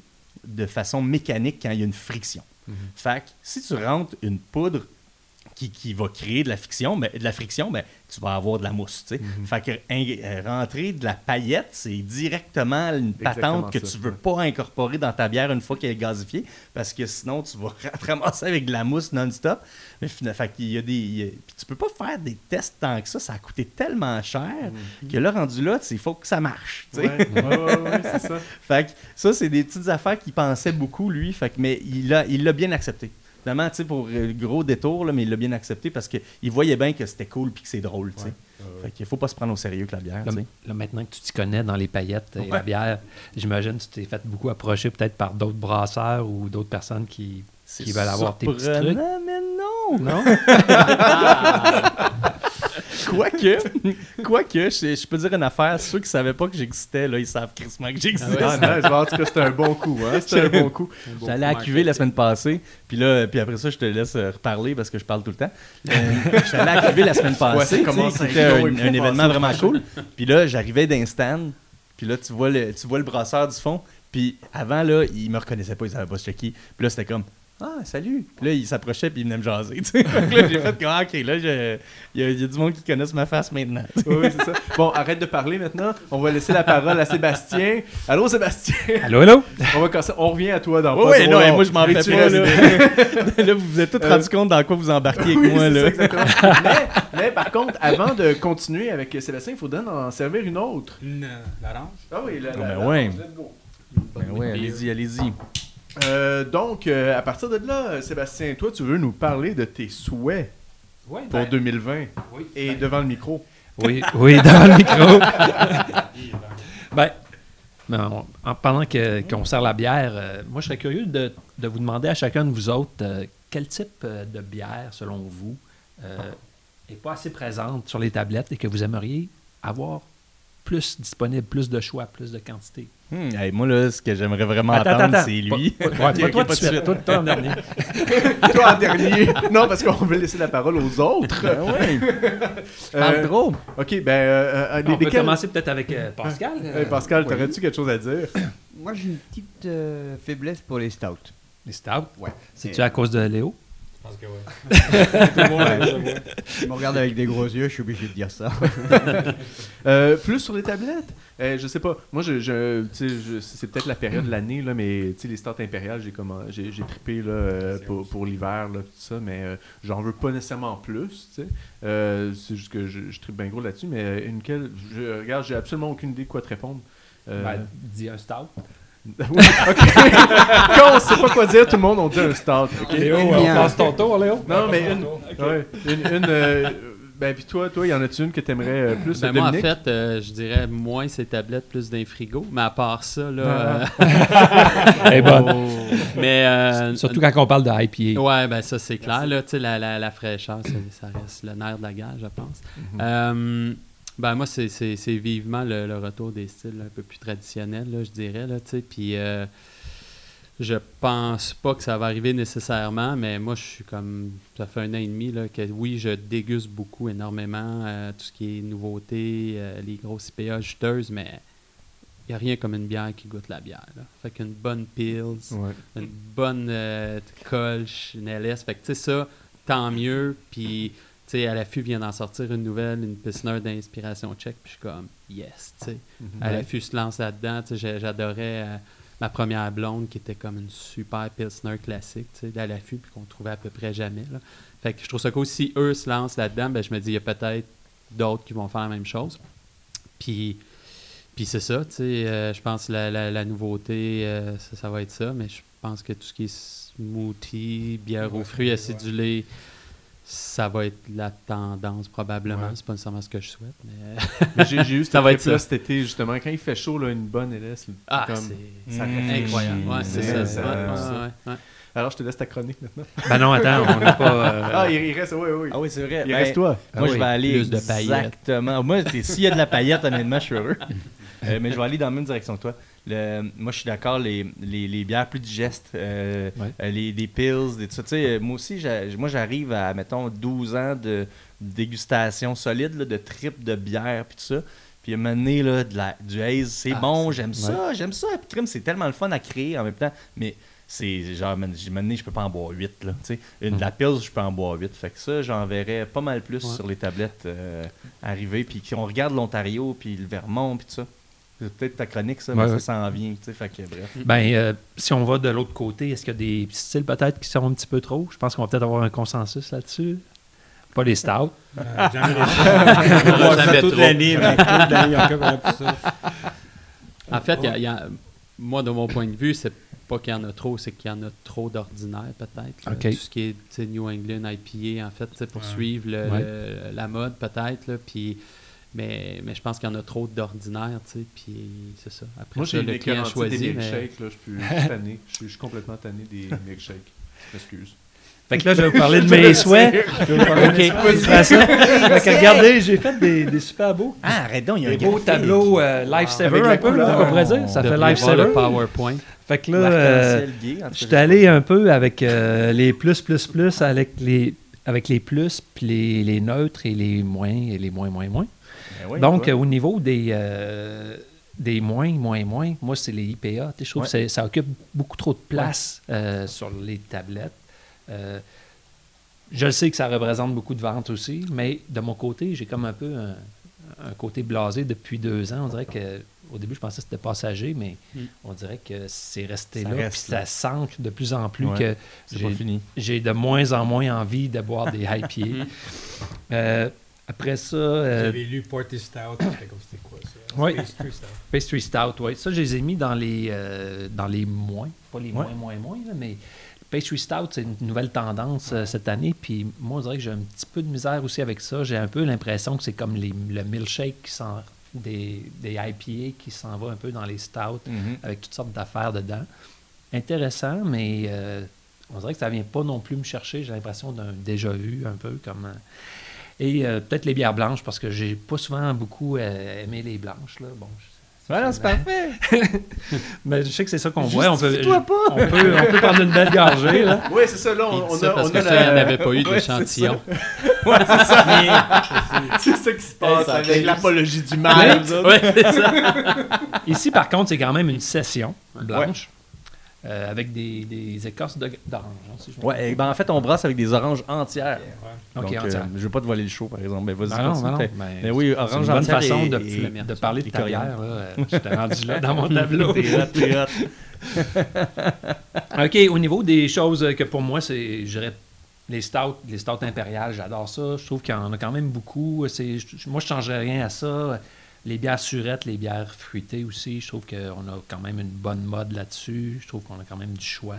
de façon mécanique quand il y a une friction. Fait que si tu rentres une poudre qui, qui va créer de la friction, ben, de la friction, ben, tu vas avoir de la mousse. tu sais. Fait que in- euh, rentrer de la paillette, c'est directement une Exactement patente que ça, tu veux pas incorporer dans ta bière une fois qu'elle est gazifiée, parce que sinon tu vas ramasser avec de la mousse non-stop. Mais fait qu'il y a des, il y a- puis tu peux pas faire des tests tant que ça, ça a coûté tellement cher que là rendu là, il faut que ça marche. tu sais. Ouais, ouais, ouais, c'est ça. Fait que ça, c'est des petites affaires qu'il pensait beaucoup, lui. Fait que, mais il l'a il l'a bien accepté. Finalement, tu sais, pour euh, le gros détour, là, mais il l'a bien accepté parce qu'il voyait bien que c'était cool puis que c'est drôle, tu sais. Fait qu'il faut pas se prendre au sérieux que la bière, Là, là, maintenant que tu t'y connais dans les paillettes et la bière, j'imagine que tu t'es fait beaucoup approcher peut-être par d'autres brasseurs ou d'autres personnes qui, qui veulent avoir tes petits trucs. mais non! Non? Quoique, quoique, je, je peux dire une affaire, ceux qui savaient pas que j'existais, là, ils savent crissement que j'existais. Ah, nice. Bon, en tout cas, c'était un bon coup. Hein? C'était un bon coup. J'allais à QV la semaine passée, puis là, puis après ça, je te laisse euh, reparler parce que je parle tout le temps. Euh, J'allais à QV la semaine Ouais, passée, à c'était un, événement vraiment cool. Puis là, j'arrivais d'un stand, puis là, tu vois le, tu vois le brasseur du fond, puis avant, là, il me reconnaissait pas, il savait pas ce qui. Puis là, c'était comme... Ah, salut! Puis là, il s'approchait puis il venait me jaser. que là, j'ai fait comme, ah, OK, là, je- il y, a- il y a du monde qui connaissent ma face maintenant. Oui, oui, c'est ça. Bon, arrête de parler maintenant. On va laisser la parole à Sébastien. Allô, Sébastien? Allô, allô? On, va casser- on revient à toi dans Oui, pas oui, non, moi, je m'en fais pas. Là, là vous vous êtes tous Euh, rendu compte dans quoi vous embarquez avec Oui, moi. Là. ça, exactement. mais, mais par contre, avant de continuer avec Sébastien, il faudrait en servir une autre. Une euh, l'orange. Ah oui, la, Oh, la- ben la- ouais. Ben ouais, allez-y, allez-y. Euh, donc, euh, à partir de là, Sébastien, toi, tu veux nous parler de tes souhaits Oui, pour 2020 oui. et ben, devant le micro. Oui, oui, dans le micro. Ben, ben, on- en, pendant que- qu'on sert la bière, euh, moi, je serais curieux de, de vous demander à chacun de vous autres euh, quel type de bière, selon vous, n'est pas assez présente sur les tablettes et que vous aimeriez avoir plus disponible, plus de choix, plus de quantité? Hmm, hey, moi, là, ce que j'aimerais vraiment Attends, entendre, attends. c'est lui. Pas- pas- ok, toi pas tout de suite, toi, toi en dernier. toi en dernier. Non, parce qu'on veut laisser la parole aux autres. Ben Euh, parle trop. ok, ben, euh, euh, On peut lesquels- commencer peut-être avec euh, Pascal. Hey, Pascal, t'aurais-tu quelque chose à dire? Moi, j'ai une petite euh, faiblesse pour les stouts. Les stouts. Ouais. C'est-tu à cause de Léo? Je pense que oui. Tu me regardes avec des gros yeux, je suis obligé de dire ça. Euh, plus sur les tablettes? Euh, je sais pas. Moi, je, je, tu sais, je- c'est peut-être la période de l'année, là, mais les stars impériales, j'ai comment, j'ai, j'ai trippé là, euh, pour, pour l'hiver, là, tout ça, mais euh, j'en veux pas nécessairement plus. Euh, c'est juste que je, je trippe bien gros là-dessus, mais une quelle, je regarde, j'ai absolument aucune idée de quoi te répondre. Euh, Ben, dis un stout. Oui, ok. Quand on sait pas quoi dire, tout le monde on dit un start. ok? Léo, on bien. passe ton tour, Léo. Non, mais une, ouais, une, une, euh, ben puis toi, toi, y en a-tu une que t'aimerais euh, plus, Ben, moi, en Dominique? fait, euh, je dirais moins ces tablettes, plus d'un frigo. Mais à part ça, là. Elle est bonne. euh, mais. euh, Surtout quand on parle de IPA. Ouais, ben ça, c'est clair. Là, tu sais, la, la, la fraîcheur, ça, ça reste le nerf de la guerre, je pense. Euh, ben moi, c'est- c'est c'est vivement le, le retour des styles un peu plus traditionnels, là, je dirais. Là. Puis euh, je pense pas que ça va arriver nécessairement, mais moi, je suis comme. Ça fait un an et demi là, que oui, je déguste beaucoup, énormément, euh, tout ce qui est nouveauté, euh, les grosses IPA juteuses, mais il n'y a rien comme une bière qui goûte la bière. Là. Fait qu'une bonne Pils, Ouais. une bonne euh, Kolsch, une LS. Fait que, tu sais, ça, tant mieux. Puis, sais, à l'affût vient d'en sortir une nouvelle, une Pilsner d'inspiration tchèque. Puis, je suis comme, yes, tu sais. À l'affût se lance là-dedans. Tu sais, j'ai- j'adorais euh, ma première blonde qui était comme une super Pilsner classique, tu sais, à l'affût, puis qu'on trouvait à peu près jamais. Là. Fait que je trouve ça cool. Si eux se lancent là-dedans, ben, je me dis, il y a peut-être d'autres qui vont faire la même chose. Puis, puis c'est ça, tu sais, euh, je pense que la, la, la nouveauté, euh, ça, ça va être ça, mais je pense que tout ce qui est smoothie, bière aux fruits acidulés, ça va être la tendance probablement. Ouais. C'est pas nécessairement ce que je souhaite, mais Mais J'ai eu Ça cette va être ça. cet été, justement. Quand il fait chaud, là, une bonne LS, ah, comme... c'est ça Mmh. incroyable. Ouais, c'est ça. ça- Ouais, ouais, ça- ouais, ouais. Alors, je te laisse ta chronique maintenant. Ben non, attends, on n'a pas. euh, Ah, il, reste... Oui, oui. Ah oui, c'est vrai. Il Ben, reste toi. Ah Moi, oui, je vais aller plus de paillettes. exactement. Moi, s'il y a de la paillette, honnêtement, je suis heureux. Euh, mais je vais aller dans la même direction que toi. Le- moi, je suis d'accord, les, les, les bières plus digestes, euh, Ouais. euh, les, des pills, des, tout ça. Tu sais, moi aussi, moi, j'arrive à, mettons, 12 ans de dégustation solide, là, de trip de bière, puis tout ça. Puis à un moment donné, là, de la, du haze, c'est Ah, bon, j'aime ça, j'aime ça. Puis crème, c'est tellement le fun à créer en même temps. Mais c'est genre, man, donné, je peux pas en boire 8. Là. Une, de la pills, je peux en boire 8. Fait que ça, j'en verrais pas mal plus Ouais. sur les tablettes euh, arriver. Puis qu'on regarde l'Ontario, puis le Vermont, puis tout ça. C'est peut-être ta chronique, ça, mais Ouais, ça ouais. s'en vient. tu sais, Fait que bref. Ben, euh, si on va de l'autre côté, est-ce qu'il y a des styles peut-être qui sont un petit peu trop? Je pense qu'on va peut-être avoir un consensus là-dessus. Pas les stouts. Euh, Jamais les On jamais toute l'année, mais toute l'année, encore, on a plus ça. En fait, il y a- il y a- moi, de mon point de vue, c'est pas qu'il y en a trop, c'est qu'il y en a trop d'ordinaire, peut-être. Tout ce qui est New England, IPA, en fait, pour Ouais. suivre le- Ouais. le- la mode, peut-être. Puis, mais, mais je pense qu'il y en a trop d'ordinaire, tu sais, puis c'est ça. Après Moi, j'ai le client des choisit. mais-. Là, je, suis, je suis tanné. Je suis, je suis complètement tanné des milkshakes. Je m'excuse. Fait que là, je vais vous parler de mes souhaits. Je vais vous parler de ça. Fait que regardez, j'ai fait des, des super beaux. Ah, arrête donc, il y a Des un beaux tableaux euh, Lifesaver la un peu, là, on pourrait dire. Ça fait Lifesaver. le PowerPoint. Fait que là, euh, je suis allé un peu avec euh, les plus, plus, plus, avec les, avec les plus, puis les, les neutres et les moins, et les moins, moins, moins. Ben oui, Donc, euh, au niveau des, euh, des moins, moins, moins, moi, c'est les IPA. Je trouve Ouais. que ça occupe beaucoup trop de place euh, sur les tablettes. Euh, je sais que ça représente beaucoup de ventes aussi, mais de mon côté, j'ai comme un peu un, un côté blasé depuis deux ans. On dirait que au début, je pensais que c'était passager, mais Mm. on dirait que c'est resté Ça là. reste Puis là. ça s'ancre de plus en plus Ouais. que c'est pas j'ai- fini. j'ai de moins en moins envie de boire des IPA. Euh, après ça, euh, J'avais lu Porty Stout, c'était comme c'était quoi ça? Ouais. Pastry Stout. Pastry Stout, oui. Ça, je les ai mis dans les, euh, dans les moins. Pas les Ouais. moins, moins, moins, là, mais Pastry Stout, c'est une nouvelle tendance euh, cette année. Puis moi, on dirait que j'ai un petit peu de misère aussi avec ça. J'ai un peu l'impression que c'est comme les, le milkshake qui s'en, des, des IPA qui s'en va un peu dans les stouts Mhm. avec toutes sortes d'affaires dedans. Intéressant, mais on dirait que ça vient pas non plus me chercher. J'ai l'impression d'un déjà vu un peu comme. Et euh, peut-être les bières blanches parce que j'ai pas souvent beaucoup euh, aimé les blanches. Là. Bon, Voilà, c'est parfait. mais je sais que c'est ça qu'on voit. On peut, pas. on, peut, on peut prendre une belle gorgée. Là. Oui, c'est ça. Là, on, on ça a, parce on que a ça, la- il n'y en avait pas eu Ouais, d'échantillon. C'est ça qui se passe ça avec l'apologie du mal. ça. Ouais, c'est ça. Ici, par contre, c'est quand même une session blanche euh, avec des, des écorces d'orange. hein, si je me Ouais, ben, en fait, on brasse avec des oranges entières. Ouais. Ok, Donc, euh, entière. je veux pas te voler le show, par exemple. Ben, vas-y, Ah non, ah non, mais Mais oui, c'est orange une bonne façon et- de, et- de parler de ta bière. Euh, J'étais rendu là dans mon tableau. T'es hot, t'es hot. OK, au niveau des choses que pour moi, c'est, je dirais, les stouts, les stouts impériales, j'adore ça. Je trouve qu'il y en a quand même beaucoup. C'est, je- moi, je ne changerais rien à ça. Les bières surettes, les bières fruitées aussi, je trouve qu'on a quand même une bonne mode là-dessus. Je trouve qu'on a quand même du choix.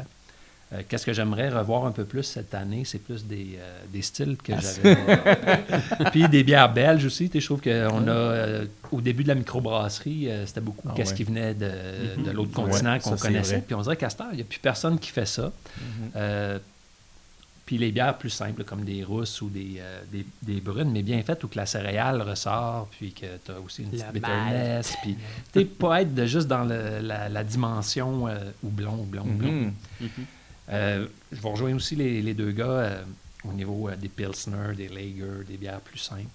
Euh, qu'est-ce que j'aimerais revoir un peu plus cette année? C'est plus des, euh, des styles que j'avais. Puis des bières belges aussi. Je trouve qu'on a, euh, au début de la microbrasserie, c'était beaucoup Ah qu'est-ce ouais. qui venait de, de l'autre continent qu'on connaissait. Puis on dirait qu'à heure, il n'y a plus personne qui fait ça. Euh, puis les bières plus simples, comme des rousses ou des, euh, des, des brunes, mais bien faites, où que la céréale ressort, puis que tu as aussi une petite bitterness. Puis tu sais, pas être de juste dans le- la, la dimension euh, houblon, houblon, houblon. Euh, je vais rejoindre aussi les, les deux gars euh, au niveau euh, des Pilsner, des Lager, des bières plus simples.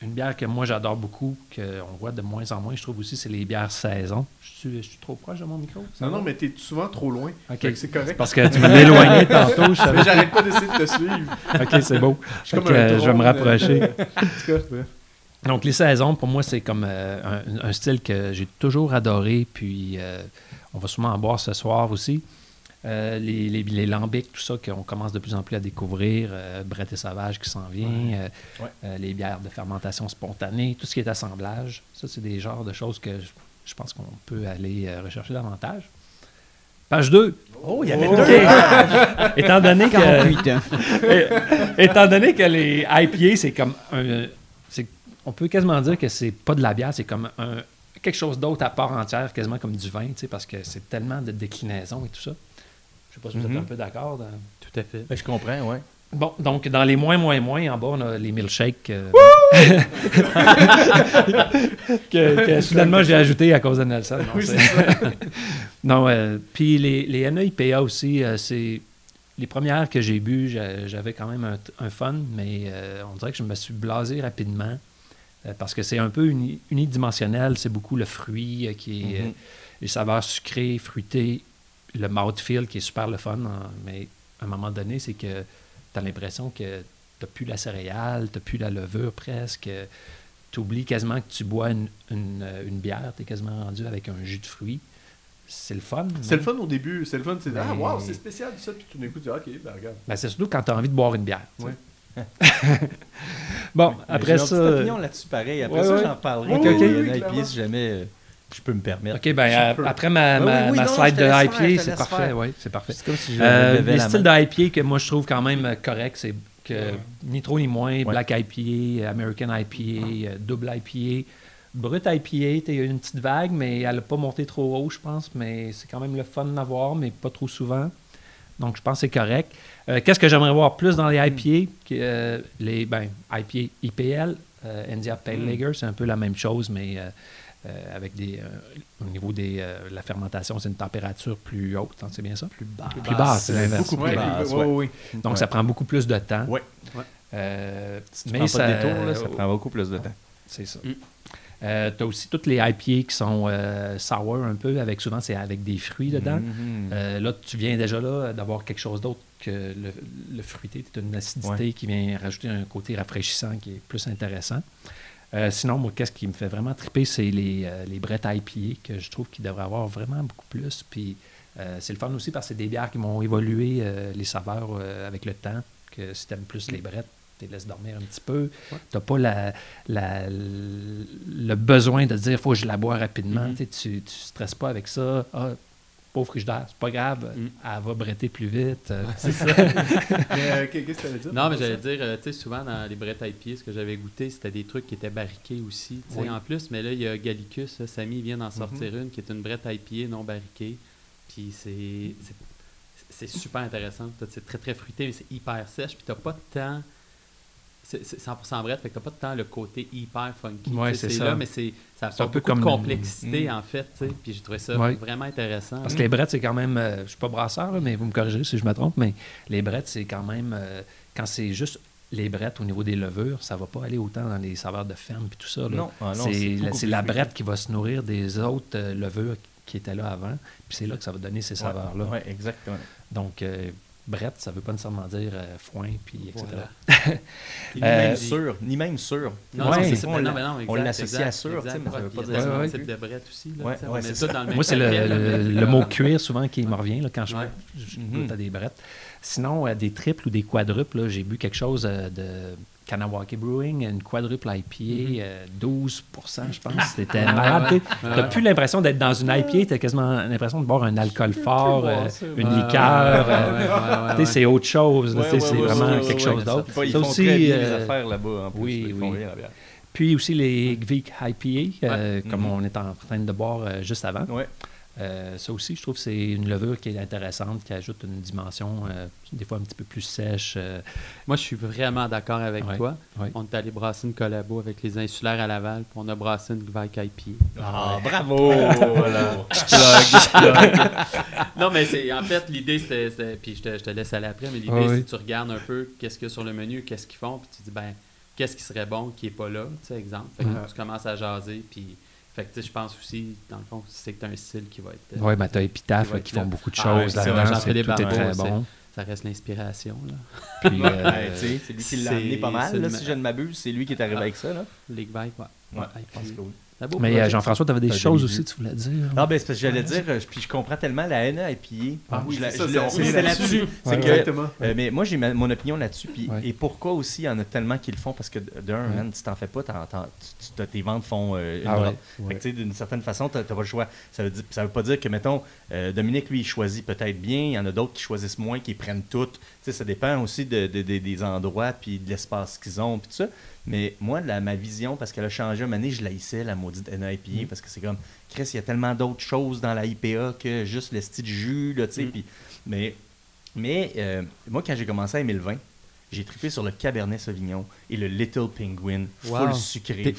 Une bière que moi j'adore beaucoup, qu'on voit de moins en moins, je trouve aussi, c'est les bières saison. Je suis, je suis trop proche de mon micro? Non, non, mais t'es souvent trop loin. C'est correct. Parce que tu m'as éloigné tantôt. Je savais- Mais j'arrête pas d'essayer de te suivre. Ok, c'est beau. Je suis Fait comme que, un je vais me rapprocher. euh, En tout cas, bref. Donc, les saisons, pour moi, c'est comme euh, un, un style que j'ai toujours adoré. Puis, euh, on va sûrement en boire ce soir aussi. Euh, les, les, les lambics, tout ça, qu'on commence de plus en plus à découvrir. Euh, Brett et Sauvage qui s'en vient. euh, Ouais. euh, les bières de fermentation spontanée. Tout ce qui est assemblage. Ça, c'est des genres de choses que je, je pense qu'on peut aller rechercher davantage. Page 2. Oh, il y avait OK. deux. étant, donné que, 48 hein. étant donné que les IPA, c'est comme un. c'est- On peut quasiment dire que c'est pas de la bière, c'est comme un, quelque chose d'autre à part entière, quasiment comme du vin, tu sais, parce que c'est tellement de déclinaisons et tout ça. Je sais pas si vous êtes Mhm. un peu d'accord. dans- Tout à fait. Ben, je comprends, ouais. Bon, donc dans les moins, moins, moins, en bas, on a les milkshakes. euh, que, que soudainement j'ai ajouté à cause de Nelson. Non, c'est- non euh, puis les, les NEIPA aussi, euh, c'est les premières que j'ai bu, j'a- j'avais quand même un, un fun, mais euh, on dirait que je me suis blasé rapidement euh, parce que c'est un peu uni- unidimensionnel. C'est beaucoup le fruit euh, qui est. Mhm. euh, les saveurs sucrées, fruitées, le mouthfeel qui est super le fun. hein, mais à un moment donné, c'est que tu as l'impression que tu plus la céréale, tu plus la levure presque. Tu oublies quasiment que tu bois une, une, euh, une bière, tu es quasiment rendu avec un jus de fruits. C'est le fun. C'est le fun au début, c'est le fun, c'est Mais- ah wow, c'est spécial ça, puis tout d'un coup tu dis ok, ben regarde. Ben, c'est surtout quand tu as envie de boire une bière. bon, Mais après j'ai ça. une petite euh, opinion là-dessus, pareil. Après ouais, ça, ouais. j'en parlerai Oui, quand oui, il y oui, en a si jamais euh, je peux me permettre. OK, ben, euh, après ma, Oui, ma, oui, oui, ma non, non, slide de IPA, c'est parfait. faire. Oui, c'est parfait. C'est comme si je Euh, les styles d'IPA que moi je trouve quand même euh, corrects, c'est que ni trop ni moins, Black IPA, American IPA, euh, double IPA, brut IPA, t'as eu une petite vague, mais elle n'a pas monté trop haut, je pense, mais c'est quand même le fun d'en avoir, mais pas trop souvent. Donc je pense que c'est correct. Euh, Qu'est-ce que j'aimerais voir plus dans les IPA? Que, euh, les ben, IPA IPL, euh, India Pale Lager, c'est un peu la même chose, mais euh, euh, avec des. euh, au niveau de la fermentation, c'est une température plus haute, hein, c'est bien ça? Plus basse. Plus basse, c'est l'inverse. plus puis- basse, ouais, ouais. ouais, ouais. Donc, Ouais. ça prend beaucoup plus de temps. Ouais. Euh, Si tu mais prends ça, pas de détour, là, ça prend beaucoup plus de temps. C'est ça. Mm. tu as aussi toutes les IPA qui sont euh, sour un peu, avec souvent c'est avec des fruits dedans. Mhm. Euh, là, tu viens déjà là d'avoir quelque chose d'autre que le, le fruité. Tu as une acidité qui vient rajouter un côté rafraîchissant qui est plus intéressant. Euh, sinon, moi, qu'est-ce qui me fait vraiment triper, c'est les, euh, les Brett IPA que je trouve qu'ils devraient avoir vraiment beaucoup plus. Puis euh, c'est le fun aussi parce que c'est des bières qui vont évoluer euh, les saveurs avec le temps. Que si tu aimes plus les Brett, tu les laisses dormir un petit peu. Tu n'as pas la, la- le besoin de dire faut que je la bois rapidement. Mhm. Tu sais, Tu ne stresses pas avec ça. Ah, pauvre frigidaire, c'est pas grave, Mhm. elle va bretter plus vite. Euh, Mais euh, qu'est- qu'est-ce que tu allais dire? Non, mais j'allais dire, euh, tu sais, souvent dans les brettes IPA, ce que j'avais goûté, c'était des trucs qui étaient barriqués aussi, tu sais, Oui. en plus. Mais là, il y a Gallicus, là, Samy vient d'en sortir une, qui est une brette IPA non barriquée. Puis c'est c'est- c'est super intéressant. C'est très, très fruité, mais c'est hyper sèche. Puis t'as pas de temps... C'est c'est 100% brette, fait que t'as pas de temps le côté hyper funky. Ouais, c'est ça. là, mais c'est ça un peu beaucoup de comme- complexité, Mm. en fait, tu sais. Puis j'ai trouvé ça Ouais. vraiment intéressant. Parce que les brettes, c'est quand même. euh, je suis pas brasseur, là, mais vous me corrigerez si je me trompe, mais les brettes, c'est quand même. euh, quand c'est juste les brettes au niveau des levures, ça va pas aller autant dans les saveurs de ferme et tout ça. là. Non, ah non, c'est la, brette qui va se nourrir des autres euh, levures qui étaient là avant. Puis c'est là que ça va donner ces saveurs-là. Oui, exactement. Donc, euh, brette, ça veut pas nécessairement dire euh, foin, puis etc. Voilà. Ni Euh, même sûr, ni même sûr. Non, Ouais. c'est ça. On mais l'a- non, mais non, on l'associe à sûr, mais ça veut pas dire type de brette aussi. Là, Ouais, tu sais, ouais, on met c'est tout ça. dans le même Moi, c'est le, mot cuir souvent qui me revient là, quand je, Mhm. goûte à des brettes. Sinon, euh, des triples ou des quadruples, j'ai bu quelque chose euh, de Kanawaki Brewing, une quadruple IPA, euh, 12% je pense. C'était malade. tu sais. Ouais. T'as plus l'impression d'être dans une IPA, t'as quasiment l'impression de boire un alcool fort, euh, une liqueur. ouais, ouais, ouais, c'est autre chose. c'est vraiment quelque chose d'autre. Ils font aussi, très bien les euh, affaires là-bas, en plus. oui, Ils font oui. bien la bière. Puis aussi les Gvik IPA, euh, comme Mhm. on est en train de boire euh, juste avant. Ouais. Euh, ça aussi, je trouve que c'est une levure qui est intéressante, qui ajoute une dimension euh, des fois un petit peu plus sèche. euh, Moi, je suis vraiment d'accord avec Ouais, toi. ouais. On est allé brasser une collabo avec les insulaires à Laval, puis on a brassé une Gvike IPA. Ah, bravo! voilà. non, mais c'est en fait, l'idée, c'était. Puis je te, je te laisse aller après, mais l'idée, Ah oui. c'est que tu regardes un peu qu'est-ce qu'il y a sur le menu, qu'est-ce qu'ils font, puis tu dis, ben, qu'est-ce qui serait bon qui n'est pas là, tu sais, exemple. Fait que tu commences à jaser, puis. Fait que tu sais, je pense aussi, dans le fond, c'est que tu as un style qui va être. euh, Oui, ben, tu as Epitaph qui qui font beaucoup de Ah, choses ouais, c'est vrai, là-dedans. c'est- Tout est très bon. Ça reste l'inspiration, là. Puis, euh, c'est lui qui l'a amené pas mal, là, si je ne m'abuse. C'est lui qui est arrivé Ah. avec ça. Là. Les Gvike, ouais. Ouais, Ouais, que Mais euh, Jean-François, tu avais des choses aussi, vu. tu voulais dire. Non, ben, c'est parce que j'allais dire, euh, puis je comprends tellement la haine à épier. Ah oui, c'est là-dessus. C'est que, Exactement. euh, mais moi, j'ai mon opinion là-dessus. Puis, Ouais. Et pourquoi aussi, il y en a tellement qui le font Parce que d'un, Ouais. man, si t'en fais pas, tes ventes font euh, une Ah que, d'une certaine façon, t'as pas le choix. Ça veut, dire, ça veut pas dire que, mettons, euh, Dominique, lui, il choisit peut-être bien. Il y en a d'autres qui choisissent moins, qui prennent toutes. Tu sais, ça dépend aussi de, de- de- des endroits, puis de l'espace qu'ils ont, puis tout ça. Mais moi, la, ma vision, parce qu'elle a changé un moment donné, je la haïssais, la maudite NIPA, Mm. parce que c'est comme, Chris, il y a tellement d'autres choses dans la IPA que juste le style jus, là, tu sais. Mm. Mais, mais euh, moi, quand j'ai commencé à aimer le vin, j'ai trippé sur le Cabernet Sauvignon et le Little Penguin, Wow. full sucré.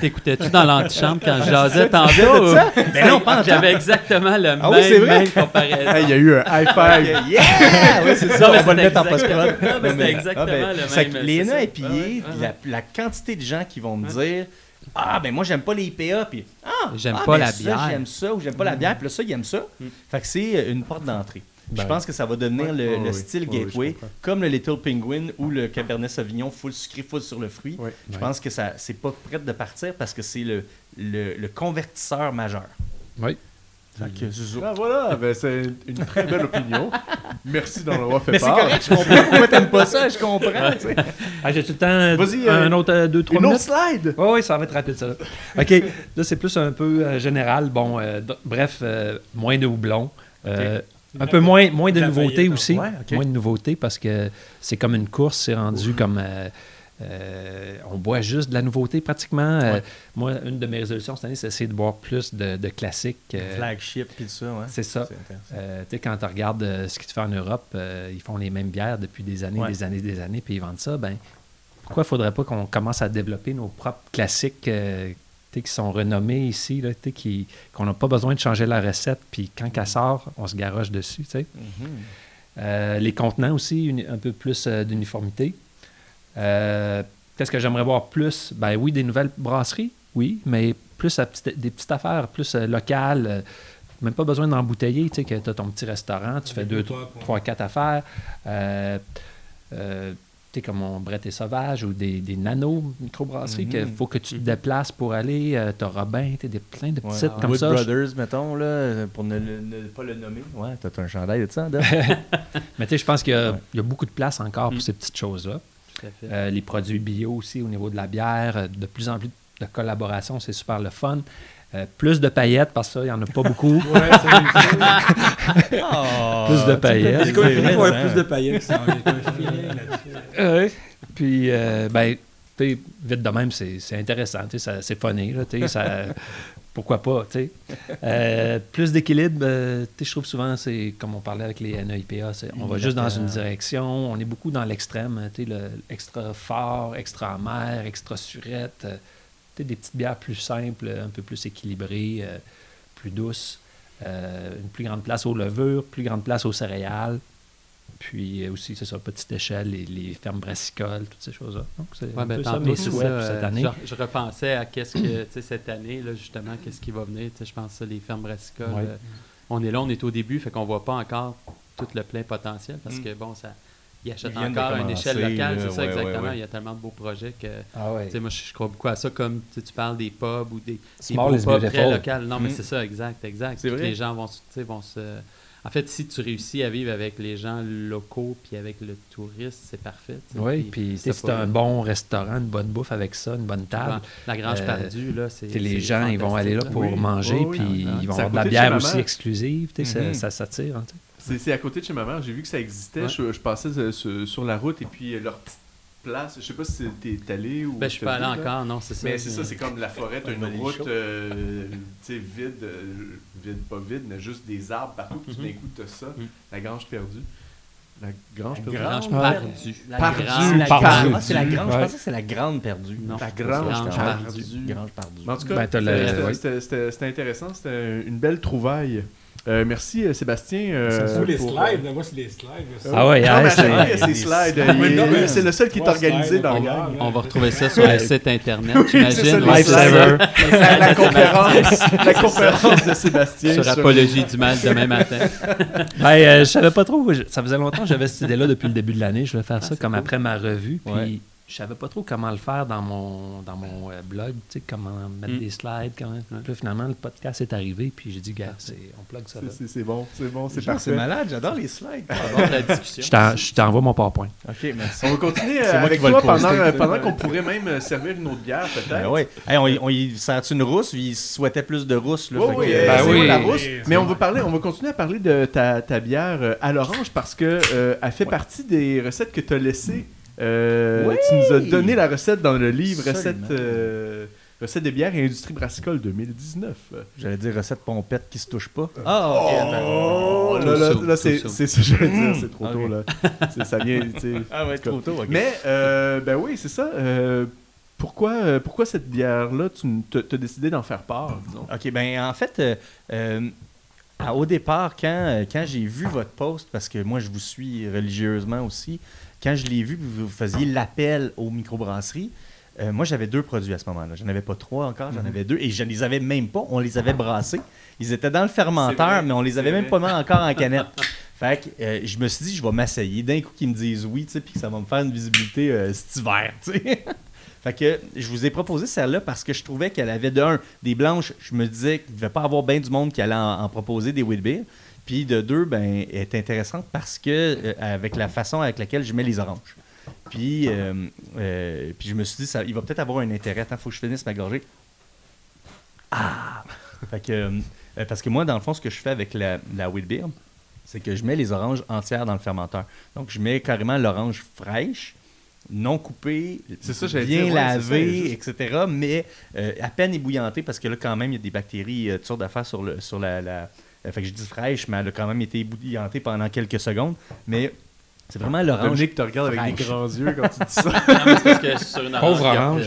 T'écoutais-tu dans l'antichambre quand je jasais tantôt? ou- Mais non, J'avais exactement le Ah oui, c'est même, vrai? même comparaison. Hey, Il y a eu un high five. Yeah! Ouais, c'est ça, on va le mettre en post-prod. Non, mais c'était Ah, exactement ben, le même, épillés, Ouais, ouais, la, la quantité de gens qui vont me dire Ah, ben moi, j'aime pas les IPA, puis Ah, J'aime ah, pas ben la ça, bière. J'aime ça, ou j'aime pas la bière, puis là, ça, il aime ça. Mm. Fait que c'est euh, une porte d'entrée. Puis Ben, je pense que ça va devenir Ouais, le, style je gateway, comme le Little Penguin ou le Cabernet Sauvignon full sucré, full sur le fruit. Je Ouais. pense que ça c'est pas prêt de partir parce que c'est le, le, le convertisseur majeur. Oui. Que. Ah, voilà, ben, c'est une très belle opinion. Merci d'en avoir fait Mais c'est part. correct, je comprends pourquoi t'aimes pas ça, je comprends. tu sais. Ah, J'ai tout le temps Vas-y, un euh, autre euh, deux, trois Une minutes. autre slide. Oui, oui, ça va être rapide, ça. là. OK. Là, c'est plus un peu euh, général. Bon, euh, d- bref, euh, moins de houblon. Euh, Un peu moins, moins de nouveautés aussi. ouais. Moins de nouveautés parce que c'est comme une course, c'est rendu comme. euh, euh, on boit juste de la nouveauté pratiquement. Euh, Ouais. moi, une de mes résolutions cette année, c'est d'essayer de boire plus de, de classiques. Flagship puis tout ça, ouais. c'est ça. Tu sais, quand tu regardes ce qu'ils font en Europe, ils font les mêmes bières depuis des années, Ouais. des années, des années, puis ils vendent ça. Ben, pourquoi il ne faudrait pas qu'on commence à développer nos propres classiques qui sont renommés ici, là, qui- qu'on n'a pas besoin de changer la recette, puis quand elle sort, on se garoche dessus. Mhm. Euh, les contenants aussi, uni- un peu plus euh, d'uniformité. Euh, Qu'est-ce que j'aimerais voir plus? Ben oui, des nouvelles brasseries, oui, mais plus à des petites affaires, plus locales. même pas besoin d'embouteiller, tu sais, que tu as ton petit restaurant, tu fais deux, trois, quatre affaires. Comme mon Brett et Sauvage ou des, des nano microbrasseries, Mhm. qu'il faut que tu te déplaces pour aller. Euh, tu as Robin, tu des, plein de Ouais. petites comme Wood ça. Brothers, mettons, là, pour ne, le- ne pas le nommer. Ouais, t'as un chandail de ça? Mais tu sais, je pense qu'il y, a- Ouais. il y a beaucoup de place encore Mm. pour ces petites choses-là. Tout à fait. Euh, les produits bio aussi au niveau de la bière, euh, de plus en plus de collaboration, c'est super le fun. Euh, plus de paillettes, parce que ça, il n'y en a pas beaucoup. Ouais, c'est plus de paillettes. Quoi, vrai, plus de paillettes? Ça, Il y a un feeling là-dessus. Ouais? Puis, euh, ben, vite de même, c'est intéressant, tu sais, ça- c'est funny, là, tu sais, ça- pourquoi pas, tu sais. Euh, plus d'équilibre, euh, tu sais, je trouve souvent, c'est comme on parlait avec les NEIPA, on va juste dans une direction, on est beaucoup dans l'extrême, tu sais, le extra fort, extra amer, extra surette, euh, tu sais, des petites bières plus simples, un peu plus équilibrées, euh, plus douces, euh, une plus grande place aux levures, plus grande place aux céréales. Puis euh, aussi, c'est ça, petite échelle, les, les fermes brassicoles, toutes ces choses-là. Donc, c'est Ouais, un ben, peu ça mes souhaits pour cette euh, année. Je, je repensais à qu'est-ce que, tu sais, cette année, là, justement, qu'est-ce qui va venir. Tu sais, Je pense que les fermes brassicoles, Ouais. euh, on est là, on est au début, fait qu'on voit pas encore tout le plein potentiel parce Mm. que, bon, ça, ils achètent Ils encore à une échelle locale, c'est ça, ouais, exactement. ouais, ouais. Il y a tellement de beaux projets que, Ah ouais. tu sais, moi, je, je crois beaucoup à ça, comme tu parles des pubs ou des, des beaux pubs très locales. Non, mais Mm. c'est ça, exact, exact. Vrai. Les gens vont, se- tu sais, vont se... En fait, si tu réussis à vivre avec les gens locaux puis avec le touriste, c'est parfait. Oui, puis tu sais, c'est un bon restaurant, une bonne bouffe avec ça, une bonne table. La Grange Euh, perdue, là, c'est. Les gens, ils vont aller là pour Oui. manger, Oui, puis ils vont avoir de la bière aussi exclusive. tu sais, Mhm. Ça, ça s'attire. hein. C'est à côté de chez ma mère. J'ai vu que ça existait. Ouais. Je, je passais euh, sur, sur la route et puis euh, leur petite place. Je sais pas si t'es allé ou. Ben, je suis pas allé encore, non, c'est ça. Mais c'est ça, c'est comme la forêt, t'as une route, euh, tu sais, vide, euh, vide, pas vide, mais juste des arbres partout, puis tout d'un Mhm. coup, t'as ça, Mhm. la grange perdue. La grange La perdue? Grange Ouais. perdue. La la grande- ah, c'est la grande. Je pensais que c'est la grande perdue. Non, La grange Grange perdue. perdue. Grange perdue. En tout cas, Ben, c'était intéressant, c'était une belle trouvaille. Euh, merci euh, Sébastien. euh, Ou les pour, slides, là, moi, c'est les slides. là. Ah ouais, hein, c'est- slides. C'est le seul qui est organisé slides, dans on le On va retrouver ça sur le site internet, Oui, c'est j'imagine. les. Lifesaver. La, la conférence, la conférence de Sébastien. Sur sur- Apologie du mal demain matin. Ben, euh, je savais pas trop. Ça faisait longtemps que j'avais cette idée-là depuis le début de l'année. Je voulais faire ça c'est comme cool. après ma revue. Puis Ouais. Je savais pas trop comment le faire dans mon, dans mon euh, blog, tu sais, comment mettre Mm. des slides. Comment... Puis là, finalement, le podcast est arrivé, puis j'ai dit, gars, c'est- on plug ça là. C'est- bon, c'est bon, c'est parfait. C'est malade, j'adore les slides. La discussion. Je t'en- je t'envoie mon PowerPoint. ok, merci. On va continuer euh, avec toi pendant, euh, pendant qu'on pourrait même servir une autre bière, peut-être. Ben. Hey, on, y- on y sert une rousse? Il souhaitait plus de rousse. Là, oui, que- euh, Ben oui. la rousse. Mais on va parler, on va continuer à parler de ta, ta bière à l'orange parce que euh, elle fait Ouais. partie des recettes que tu as laissées. Euh, Oui. Tu nous as donné la recette dans le livre Absolument. recette, euh, recette de bière et industrie brassicole 2019. J'allais dire recette pompette qui se touche pas. Ah. Oh, Tout là, là, là, c'est ça que je veux dire, c'est trop tôt là. C'est- Ça vient, tu sais. Ah ouais, trop tôt. Mais, euh, ben oui, c'est ça. euh, pourquoi, pourquoi cette bière-là, tu as décidé d'en faire part, disons? OK, ben en fait, euh, euh, à- au départ, quand, quand j'ai vu votre post, parce que moi je vous suis religieusement aussi, quand je l'ai vu, vous faisiez l'appel aux microbrasseries, euh, moi j'avais deux produits à ce moment-là. J'en avais pas trois encore, j'en Mhm. avais deux et je les avais même pas. On les avait brassés. Ils étaient dans le fermenteur, mais on les avait même pas mis encore en canette. Fait que euh, je me suis dit, je vais m'essayer. D'un coup, qu'ils me disent oui, tu sais, puis que ça va me faire une visibilité euh, cet hiver, tu sais. Fait que je vous ai proposé celle-là parce que je trouvais qu'elle avait d'un des blanches. Je me disais qu'il ne devait pas avoir bien du monde qui allait en, en proposer des wheat beer. Puis de deux, ben, elle est intéressante parce que euh, avec la façon avec laquelle je mets les oranges. Puis, euh, euh, puis je me suis dit, ça, il va peut-être avoir un intérêt. Il faut que je finisse ma gorgée. Ah! Fait que, parce que moi, dans le fond, ce que je fais avec la, la wheat beer, c'est que je mets les oranges entières dans le fermenteur. Donc, je mets carrément l'orange fraîche, non coupée, ça, bien dire, ouais, lavée, juste- etc. Mais à peine ébouillantée parce que là, quand même, il y a des bactéries, toutes sortes d'affaires sur, le, sur la. la- fait que je dis fraîche, mais elle a quand même été ébouillantée pendant quelques secondes. Mais c'est vraiment l'orange. Dominique te regarde avec des grands yeux quand tu dis ça. Non, mais parce que sur une Pauvre orange.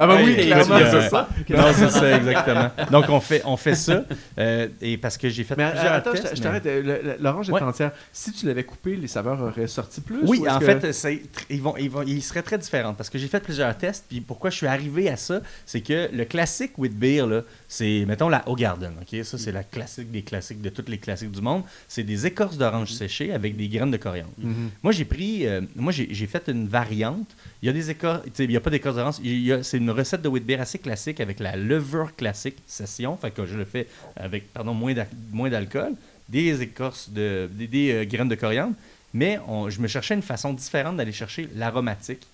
Ah bah oui, clairement, c'est ça. Non, c'est ça, exactement. Donc, on fait, on fait ça. euh, et parce que j'ai fait Mais plusieurs euh, attends, je tests, je mais- t'arrête. euh, L'orange est Ouais. entière. Si tu l'avais coupé, les saveurs auraient sorti plus? Oui, en que- fait, ils, vont, ils, vont, ils seraient très différents parce que j'ai fait plusieurs tests. Puis pourquoi je suis arrivé à ça, c'est que le classique with beer, là, c'est, mettons, la O'Garden. ok? Ça, c'est la classique des classiques de toutes les classiques du monde. C'est des écorces d'orange séchées avec des graines de coriandre. Mhm. Moi, j'ai pris, euh, moi, j'ai j'ai fait une variante. Il y a des écorces, il n'y a pas d'écorce d'orange. C'est une recette de wheat beer assez classique avec la levure classique session. Fait que je le fais avec, pardon, moins d'al- moins d'alcool, des écorces de, des, des, euh, graines de coriandre. Mais on- je me cherchais une façon différente d'aller chercher l'aromatique.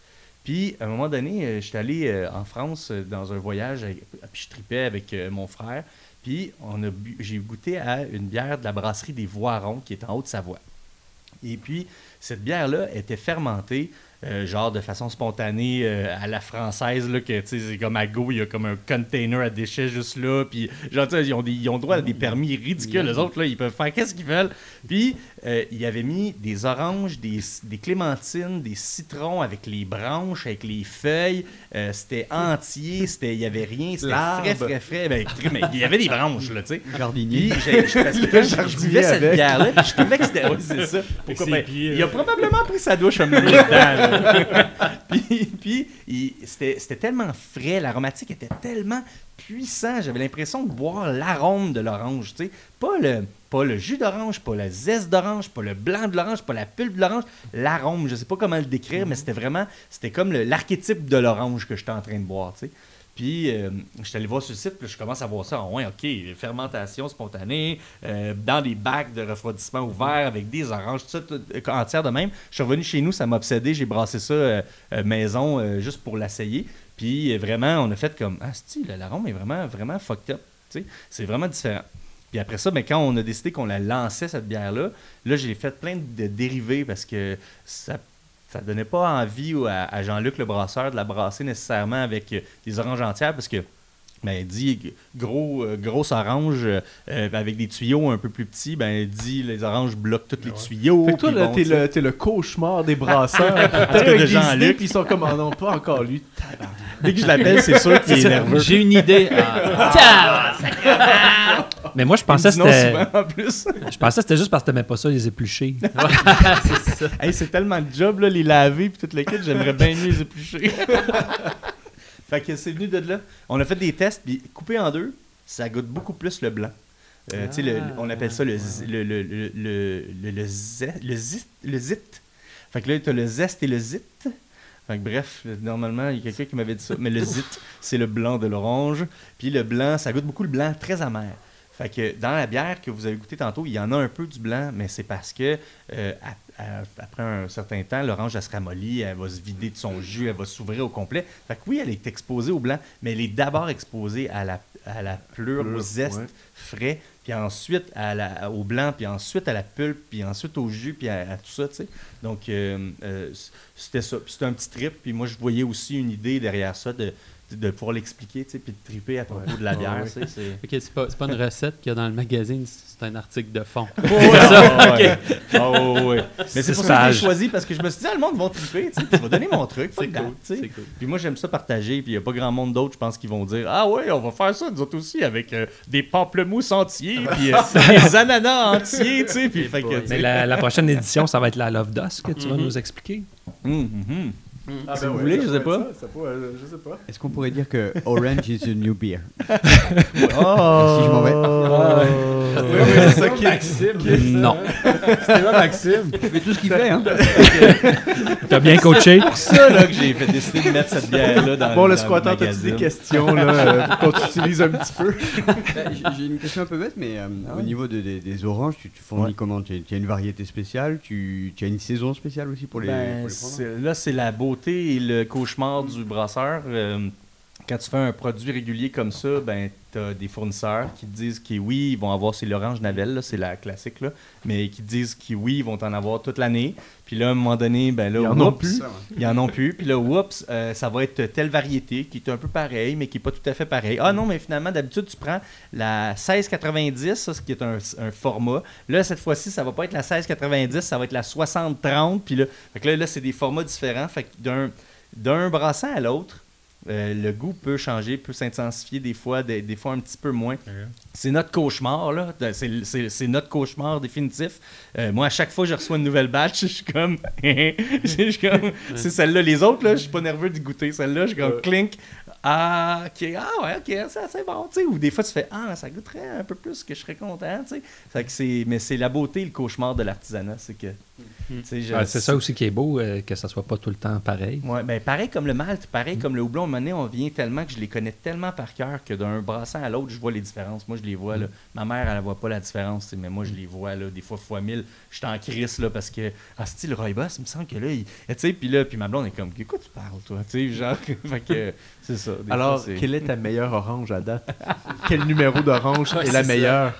Puis, à un moment donné, euh, j'étais allé euh, en France euh, dans un voyage, puis je tripais avec mon frère. Puis, j'ai goûté à une bière de la brasserie des Voirons, qui est en Haute-Savoie. Et puis, cette bière-là était fermentée, euh, genre de façon spontanée euh, à la française, là, que c'est comme à go, il y a comme un container à déchets juste là. Puis, genre, ils ont, des, ils ont droit à des permis ridicules. Les autres, là, ils peuvent faire qu'est-ce qu'ils veulent. Puis, euh, il avait mis des oranges, des, des clémentines, des citrons avec les branches, avec les feuilles. Euh, c'était entier, c'était, il n'y avait rien. C'était frais, frais, frais. Ben, mais il y avait des branches, là, tu sais. Jardinier. Je, parce que quand je- je buvais cette bière-là, je trouvais que c'était. Oui, c'est ça. Pourquoi ben, Il a probablement pris sa douche un là. Puis, c'était tellement frais, l'aromatique était tellement puissant. J'avais l'impression de boire l'arôme de l'orange. tu sais. Pas le, pas le jus d'orange, pas la zeste d'orange, pas le blanc de l'orange, pas la pulpe de l'orange. L'arôme, je sais pas comment le décrire, mais c'était vraiment. C'était comme le- l'archétype de l'orange que j'étais en train de boire. tu sais. Puis, euh, je suis allé voir sur le site, puis je commence à voir ça. Ah ouais, OK, fermentation spontanée, euh, dans des bacs de refroidissement ouverts avec des oranges, tout ça, euh, entière de même. Je suis revenu chez nous, ça m'a obsédé. J'ai brassé ça euh, euh, maison juste pour l'essayer. Puis, vraiment, on a fait comme Ah, style, l'arôme est vraiment, vraiment fucked up. C'est vraiment différent. Puis après ça, ben, quand on a décidé qu'on la lançait, cette bière-là, là, j'ai fait plein de dérivés parce que ça ça donnait pas envie à, à Jean-Luc le brasseur de la brasser nécessairement avec euh, des oranges entières parce que ben, il dit gros, euh, grosse orange euh, avec des tuyaux un peu plus petits, ben dit les oranges bloquent tous les tuyaux. Fait que toi, là, bon, t'es le, t'es le cauchemar des brasseurs. T'es cas, avec de des puis ils sont comme, oh non, pas encore lui. Dès que je l'appelle, c'est sûr qu'il est nerveux. J'ai une idée. Ah. Mais moi, je pensais que c'était. souvent en plus. Je pensais que c'était juste parce que t'aimais pas ça, les épluchés. c'est ça. Hey, c'est tellement de job, là, les laver puis toute le kit, j'aimerais bien mieux les éplucher. Fait que c'est venu de là. On a fait des tests, puis coupé en deux, ça goûte beaucoup plus le blanc. Euh, le- on appelle ça le, zi- le, le, le, le, zest- le zit, le zit. Fait que là, tu as le zeste et le zit. Fait que bref, normalement, il y a quelqu'un qui m'avait dit ça. Mais le zit, c'est le blanc de l'orange. Puis le blanc, ça goûte beaucoup le blanc très amer. Fait que dans la bière que vous avez goûté tantôt, il y en a un peu du blanc, mais c'est parce que euh, à- après un certain temps, l'orange, elle se ramollit, elle va se vider de son jus, elle va s'ouvrir au complet. Fait que oui, elle est exposée au blanc, mais elle est d'abord exposée à la, à la pleure, Pleure, au zeste ouais. frais, puis ensuite à la, au blanc, puis ensuite à la pulpe, puis ensuite au jus, puis à, à tout ça, tu sais. Donc, euh, euh, c'était ça. C'était un petit trip, puis moi, je voyais aussi une idée derrière ça de, de, pouvoir l'expliquer, tu sais, puis de triper à propos de la bière, Ouais. tu sais. c'est- Ok, c'est pas, c'est pas une recette qu'il y a dans le magazine, c'est un article de fond. Ouais. Ah. Mais c'est pour ça que j'ai choisi parce que je me suis dit, ah, le monde va triper, tu sais, puis je vais donner mon truc. C'est cool, tu sais. c'est cool. Puis moi, j'aime ça partager, puis il n'y a pas grand monde d'autres, je pense, qui vont dire, ah ouais, on va faire ça, nous autres aussi, avec euh, des pamplemousses entiers, puis euh, des ananas entiers, tu sais. Puis fait que, Mais la, la prochaine édition, ça va être la Love Dusk que tu vas Mhm. nous expliquer. hum, Ah, Si ben vous ouais, voulez, je sais pas. ça, ça peut, euh, je sais pas. Est-ce qu'on pourrait dire que Orange is the new beer? Oh! Si je m'en vais. Ouais, mais c'est ça qui est. Non. C'était là, Maxime. Je fais tout ce qu'il fait, hein. T'as bien coaché. C'est ça là, que j'ai fait décider de mettre cette bière-là dans Bon, le squatter, t'as-tu des questions là, euh, pour qu'on t'utilise un petit peu? Bah, j'ai- une question un peu bête, mais euh, au niveau de- des- des oranges, tu, tu fournis Ouais. comment? Tu, as une variété spéciale? Tu, tu as une saison spéciale aussi pour les, Ben, pour les prendre? c'est- là, c'est la beauté et le cauchemar du brasseur. Euh, quand tu fais un produit régulier comme ça, ben, tu as des fournisseurs qui te disent que oui, ils vont avoir, c'est l'orange Navel, c'est la classique, là, mais qui te disent que oui, ils vont en avoir toute l'année. Puis là, à un moment donné, ben là, Ils en ont plus. Ils en ont plus. Puis là, oups, euh, ça va être telle variété qui est un peu pareil, mais qui n'est pas tout à fait pareil. Ah non, mais finalement, d'habitude, tu prends la 1690, ça, ce qui est un, un format. Là, cette fois-ci, ça va pas être la 1690, ça va être la 6030. Puis là, fait que là, là c'est des formats différents. Fait que d'un, d'un brassin à l'autre, euh, le goût peut changer, peut s'intensifier des fois, des, des fois un petit peu moins. C'est notre cauchemar, là. C'est, notre cauchemar définitif. Euh, moi, à chaque fois que je reçois une nouvelle batch, je suis comme. C'est celle-là. Les autres, là, je suis pas nerveux de goûter. Celle-là, je suis comme clink. Ah, ok. Ah, ouais, ok. Ça, c'est bon. tu sais. Ou des fois, tu fais Ah, ça goûterait un peu plus que je serais content. tu sais. Fait que c'est, mais c'est la beauté et le cauchemar de l'artisanat. C'est que. je- Ah, c'est ça aussi qui est beau, euh, que ça soit pas tout le temps pareil. Ouais, ben pareil comme le malt, pareil comme le houblon, à un moment donné, on vient tellement que je les connais tellement par cœur que d'un brassin à l'autre, je vois les différences. Moi, je les vois, là. Ma mère, elle ne voit pas la différence, mais moi, je les vois, là, des fois fois mille. Je suis en crise, là, parce que, ah, style Roybos, il me semble que là, il... tu sais, puis là, puis ma blonde est comme, de quoi tu parles, toi, tu sais, genre, fait que, c'est ça. Des Alors, fois, c'est- quelle est ta meilleure orange à date? Quel numéro d'orange est la meilleure?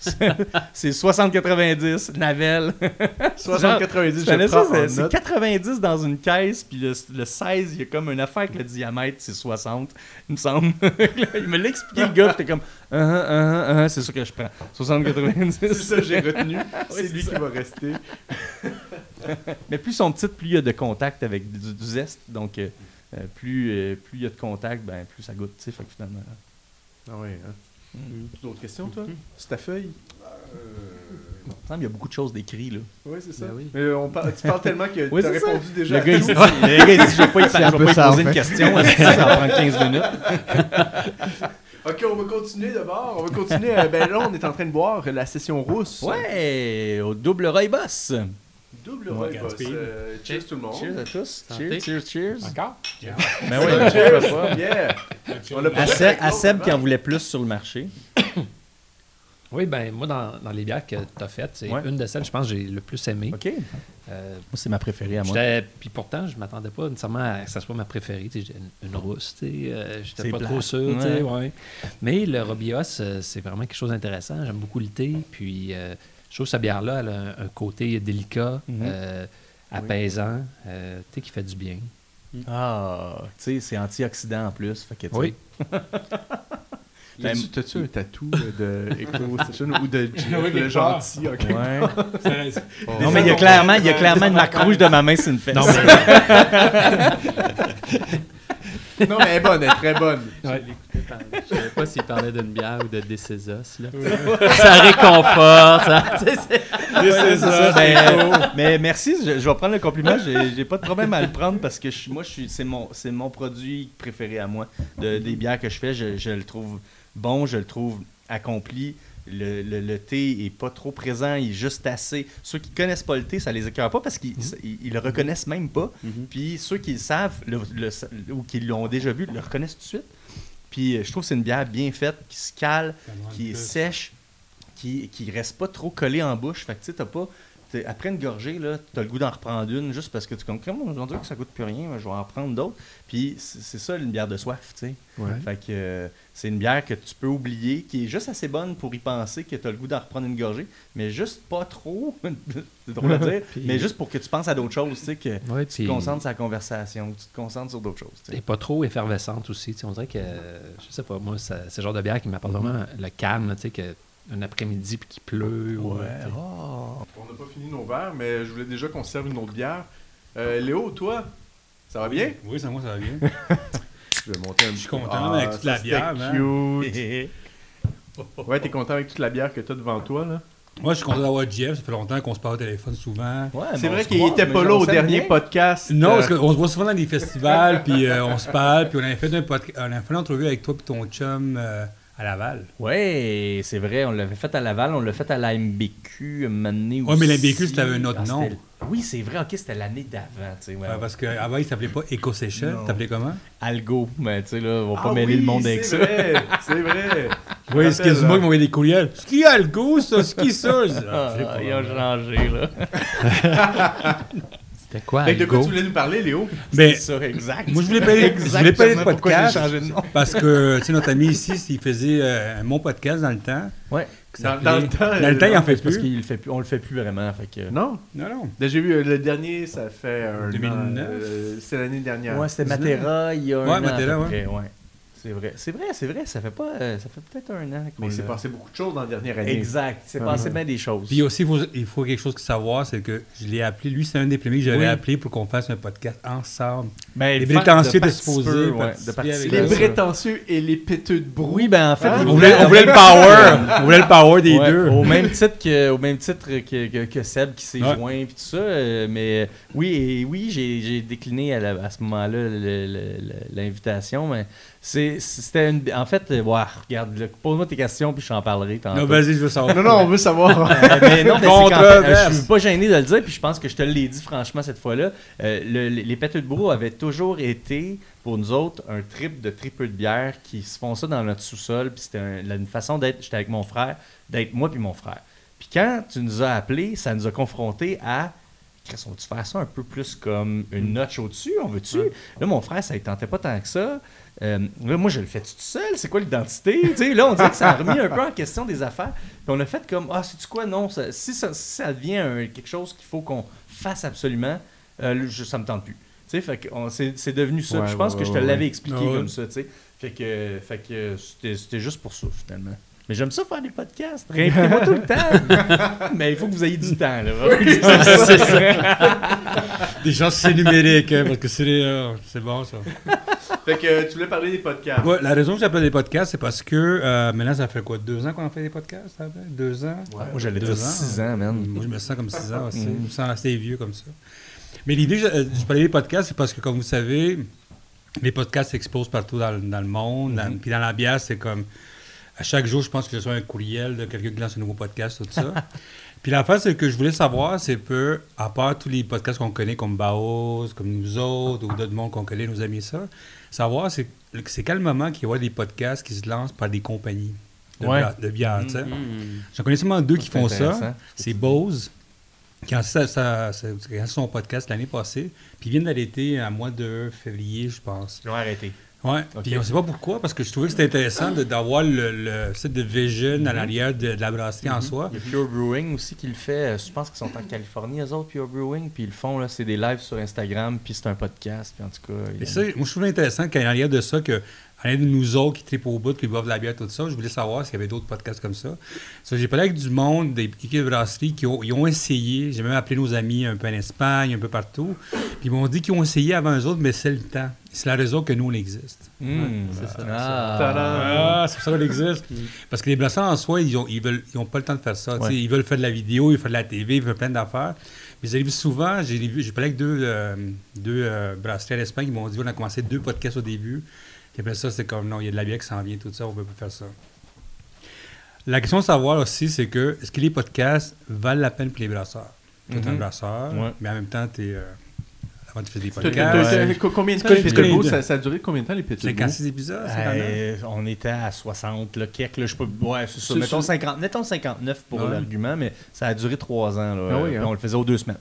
c'est 60-90, Navel. 60-90, Tu connais je prends c'est- en c'est note. 90 dans une caisse, puis le, le 16, il y a comme une affaire avec le diamètre, c'est 60, il me semble. il me l'a expliqué, le gars, j'étais comme, uh -huh, uh -huh, uh -huh, c'est ça que je prends. 60-90. C'est ça que j'ai retenu. c'est lui qui va rester. Mais plus ils sont petites, plus il y a de contact avec du, du zeste, donc euh, euh, plus euh, plus il y a de contact, ben, plus ça goûte, tu sais, fait que finalement... Ah ouais, hein. Mm. D'autres questions, toi? C'est ta feuille? Il y a beaucoup de choses décrites, là. Oui, c'est ça. Ben oui. Mais euh, on par- tu parles tellement que Oui, tu as c'est ça. répondu déjà. Le à gars, il dit, je vais pas y, pas ça, poser en une fait. question, que ça va prendre 15 minutes. Ok, on va continuer d'abord. On va continuer. euh, ben là, on est en train de boire la session rousse. Ouais, au double Roybos. Double. Godspeed. Euh, cheers tout le monde. Cheers à tous. Cheers, cheers, cheers. Encore? Ben oui, Cheers. pas? Yeah. On pas À Seb, à Seb qui en voulait plus sur le marché. Oui, ben moi, dans, dans les bières que tu as faites, c'est Ouais. une de celles, je pense, que j'ai le plus aimé. OK. Moi, Euh, c'est ma préférée à moi. Puis pourtant, je m'attendais pas nécessairement à que ça soit ma préférée. une, une rousse, tu sais, euh, j'étais pas plate. trop sûr. tu sais, Ouais. Mais le Robios, c'est vraiment quelque chose d'intéressant. J'aime beaucoup le thé. Puis euh, trouve que cette bière-là, elle a un, un côté délicat, Mhm. euh, apaisant, euh, tu sais, qui fait du bien. Ah, tu sais, c'est antioxydant en plus. Fait que, Oui. T'as-tu un tatou euh, de Echo Station ou de Oui, le gentil? ok. Ouais. C'est- c'est- Non, mais il y a clairement, il y a clairement une marque rouge de ma main sur une fesse. Non, mais Non, mais elle est bonne, elle est très bonne. Je l'écoutais parler. Je savais pas s'il parlait d'une bière ou de Décésos. Là. ça réconforte. Ça. Ben, mais merci, je, je vais prendre le compliment. J'ai pas de problème à le prendre parce que je, moi, je suis, c'est mon, c'est mon produit préféré à moi. De- des bières que je fais, je, je le trouve bon, je le trouve accompli. Le, le- le thé est pas trop présent, il est juste assez. Ceux qui connaissent pas le thé, ça les écœure pas parce qu'ils ils- ils le reconnaissent même pas. Mhm. Puis ceux qui le savent le- le- ou qui l'ont déjà vu le reconnaissent tout de suite. Puis euh, je trouve que c'est une bière bien faite, qui se cale, qui est sèche, qui, qui reste pas trop collée en bouche. Fait que tu sais, t'as pas. Après une gorgée, là, t'as le goût d'en reprendre une juste parce que tu comme, on dirait que ça coûte plus rien, mais je vais en prendre d'autres. Puis c'est ça une bière de soif, tu sais. Ouais. Fait que euh, c'est une bière que tu peux oublier, qui est juste assez bonne pour y penser que tu as le goût d'en reprendre une gorgée, mais juste pas trop, c'est drôle à dire, Puis- mais juste pour que tu penses à d'autres choses, tu sais, que Ouais, tu puis- te concentres sur la conversation, que tu te concentres sur d'autres choses. tu sais. Et pas trop effervescente aussi. tu sais, On dirait que, je sais pas, moi, ça- c'est le genre de bière qui m'apporte vraiment le calme, tu sais, que un après-midi puis qu'il pleut. ou, Ouais. euh. Oh. On n'a pas fini nos verres, mais je voulais déjà qu'on se serve une autre bière. Euh, Léo, toi, ça va bien? Oui, ça, moi, ça va bien. Je vais monter un Je suis content avec toute la bière, man. cute. Ouais, t'es content avec toute la bière que t'as devant toi, là? Moi, je suis content d'avoir Jeff. Ça fait longtemps qu'on se parle au téléphone souvent. Ouais, C'est vrai qu'il croise, était mais pas là au dernier bien. podcast. Non, euh, parce qu'on se voit souvent dans des festivals, puis euh, on se parle, puis on avait fait, un podca- on a fait une entrevue avec toi et ton chum euh, à Laval. Ouais, c'est vrai, on l'avait fait à Laval, on l'a fait à la MBQ un moment donné Ouais, mais la. MBQ, c'était un autre Ah, nom. Oui, c'est vrai, ok, c'était l'année d'avant, tu sais, ouais. Ouais, parce qu'avant, il s'appelait pas Eco Session. Non. T'appelais comment? Algo, mais tu sais, là, on va pas ah mêler oui, le monde avec c'est ça. vrai, c'est vrai. Oui, c'est rappelle, quasiment là. qui m'envoyait des courriels. C'est qui a le goût, ça C'est qui ça? Ah, Ah, ils ont changé, là. C'était quoi, Fait que de quoi tu voulais nous parler, Léo? Mais C'est ça, exact. moi, je voulais parler, je voulais parler de Exactement pourquoi j'ai podcast. changé de nom? Parce que, tu sais, notre ami ici, il faisait euh, mon podcast dans le temps. Ouais. Dans, le temps. Dans le temps, il en fait Parce plus. qu'il le fait plus, on le fait plus vraiment, fait que... Non? Non, non. Là, J'ai vu euh, le dernier, ça fait un 2009? an. euh, c'est l'année dernière. Ouais, c'était 19. Matera il y a un Ouais, an. Matera, ouais. près, ouais. C'est vrai, c'est vrai, c'est vrai, ça fait pas, euh, ça fait peut-être un an Mais il s'est passé beaucoup de choses dans la dernière année. Exact, c'est Ah, passé bien des choses. Puis aussi, il faut, il faut quelque chose que savoir, c'est que je l'ai appelé. Lui, c'est un des premiers que j'avais Oui. appelé pour qu'on fasse un podcast ensemble. Les prétentieux de étaient supposés Les prétentieux et les péteux de brou. Oui, ben en fait, Ah, On voulait, on voulait le power. on voulait le power des Ouais, deux. Au même titre que, au même titre que, que, que Seb qui s'est Ouais. joint puis tout ça. euh, mais euh, oui, et oui, j'ai j'ai décliné à, la- à ce moment-là l'invitation. Mais c'est- c'était une. En fait, euh, ouais, regarde, pose-moi tes questions puis je t'en parlerai tantôt. Non, vas-y, je veux savoir. Non, non, on veut savoir. Euh, mais non, mais fait, euh, je suis pas gêné de le dire, puis je pense que je te l'ai dit franchement cette fois-là. Euh, le- les Péteux de Brou avaient toujours été, pour nous autres, un trip de tripeux de bière qui se font ça dans notre sous-sol, puis c'était un- une façon d'être, j'étais avec mon frère, d'être moi puis mon frère. Puis quand tu nous as appelés, ça nous a confrontés à. On veut-tu faire ça un peu plus comme une notch au-dessus? On veut-tu? Là, mon frère, ça ne tentait pas tant que ça. Euh, là, moi, je le fais tout seul? C'est quoi l'identité? Là, on dirait que ça a remis un peu en question des affaires. Puis on a fait comme, ah, c'est-tu quoi? Non, ça- si, ça, si ça devient un- quelque chose qu'il faut qu'on fasse absolument, euh, je- ça me tente plus. Tu sais, fait que c'est c'est devenu ça. Ouais, je pense ouais, que je te ouais, l'avais ouais. expliqué Ah ouais. comme ça, tu sais. Fait que, fait que c'était c'était juste pour ça, finalement. Mais j'aime ça faire des podcasts. Réinvitez-moi tout le temps. Mais il faut que vous ayez du temps, là. c'est ça. Des gens, c'est numérique, hein, parce que c'est euh, c'est bon, ça. fait que euh, tu voulais parler des podcasts. Ouais, la raison que j'appelle des podcasts, c'est parce que euh, maintenant, ça fait quoi, deux ans qu'on a fait des podcasts? ça fait? Deux ans? Ouais. Moi, j'allais Deux dire ans. 6 ans, man. Moi, je me sens comme 6 ans aussi. Mm. Je me sens assez vieux comme ça. Mais l'idée, je, euh, je parlais des podcasts, c'est parce que, comme vous savez, les podcasts s'exposent partout dans, le- dans le monde. dans- puis dans la bière, c'est comme. À chaque jour, je pense que je reçois un courriel de quelqu'un qui lance un nouveau podcast, tout ça. puis l'affaire, c'est que je voulais savoir, c'est peu, à part tous les podcasts qu'on connaît, comme Baos, comme nous autres, ou d'autres mondes qu'on connaît, nos amis, ça, savoir, c'est c'est quel moment qu'il y a des podcasts qui se lancent par des compagnies de, Ouais. bière, de bière, tu sais. Mm. J'en connais seulement deux qui font ça. C'est Bose, qui a lancé sa- sa- sa- qui a lancé son podcast l'année passée. Puis ils viennent d'arrêter à mois de février, je pense. Ils ont arrêté. Ouais. Ok. Puis on ne sait pas pourquoi, parce que je trouvais que c'était intéressant de- d'avoir le, le site de vision à l'arrière de, de la brasserie en soi. Il y a Pure Brewing aussi qui le fait. Euh, Je pense qu'ils sont en Californie, eux autres, Pure Brewing. Puis ils le font, là, c'est des lives sur Instagram, puis c'est un podcast. Puis en tout cas. il Et a- ça, moi, je trouvais intéressant qu'à l'arrière de ça, que à l'arrière de nous autres qui tripent au bout, qui boivent de la bière, tout ça, je voulais savoir s'il y avait d'autres podcasts comme ça. Ça, j'ai parlé avec du monde, des équipes de brasserie qui ont, ils ont essayé. J'ai même appelé nos amis un peu en Espagne, un peu partout. Puis ils m'ont dit qu'ils ont essayé avant eux autres, mais c'est le temps. C'est la raison que nous, on existe. Hmm. c'est ça. Ah. Ah, c'est pour ça qu'on existe. Parce que les brasseurs en soi, ils ont, ils veulent, ils ont pas le temps de faire ça. Ouais. Ils veulent faire de la vidéo, ils veulent faire de la TV, ils veulent plein d'affaires. Mais j'ai vu souvent, j'ai parlé avec deux, euh, deux euh, brasseries en Espagne qui m'ont dit on a commencé deux podcasts au début. Puis après ça, c'est comme non, il y a de la bière qui s'en vient, tout ça, on peut pas faire ça. La question de savoir aussi, c'est que est-ce que les podcasts valent la peine pour les brasseurs? Tu es un Mhm. brasseur, Ouais. mais en même temps, tu es. avant, tu fais des podcasts. Combien de temps les ça, ça a duré combien de temps les Péteux 56 épisodes, 59? Euh, on était à 60, là, quelques, là, je sais pas. Ouais, c'est ça. Mettons, c'est- 50, mettons 59 pour Ouais. l'argument, mais ça a duré trois ans. Là, Ah oui, hein? On le faisait aux deux semaines.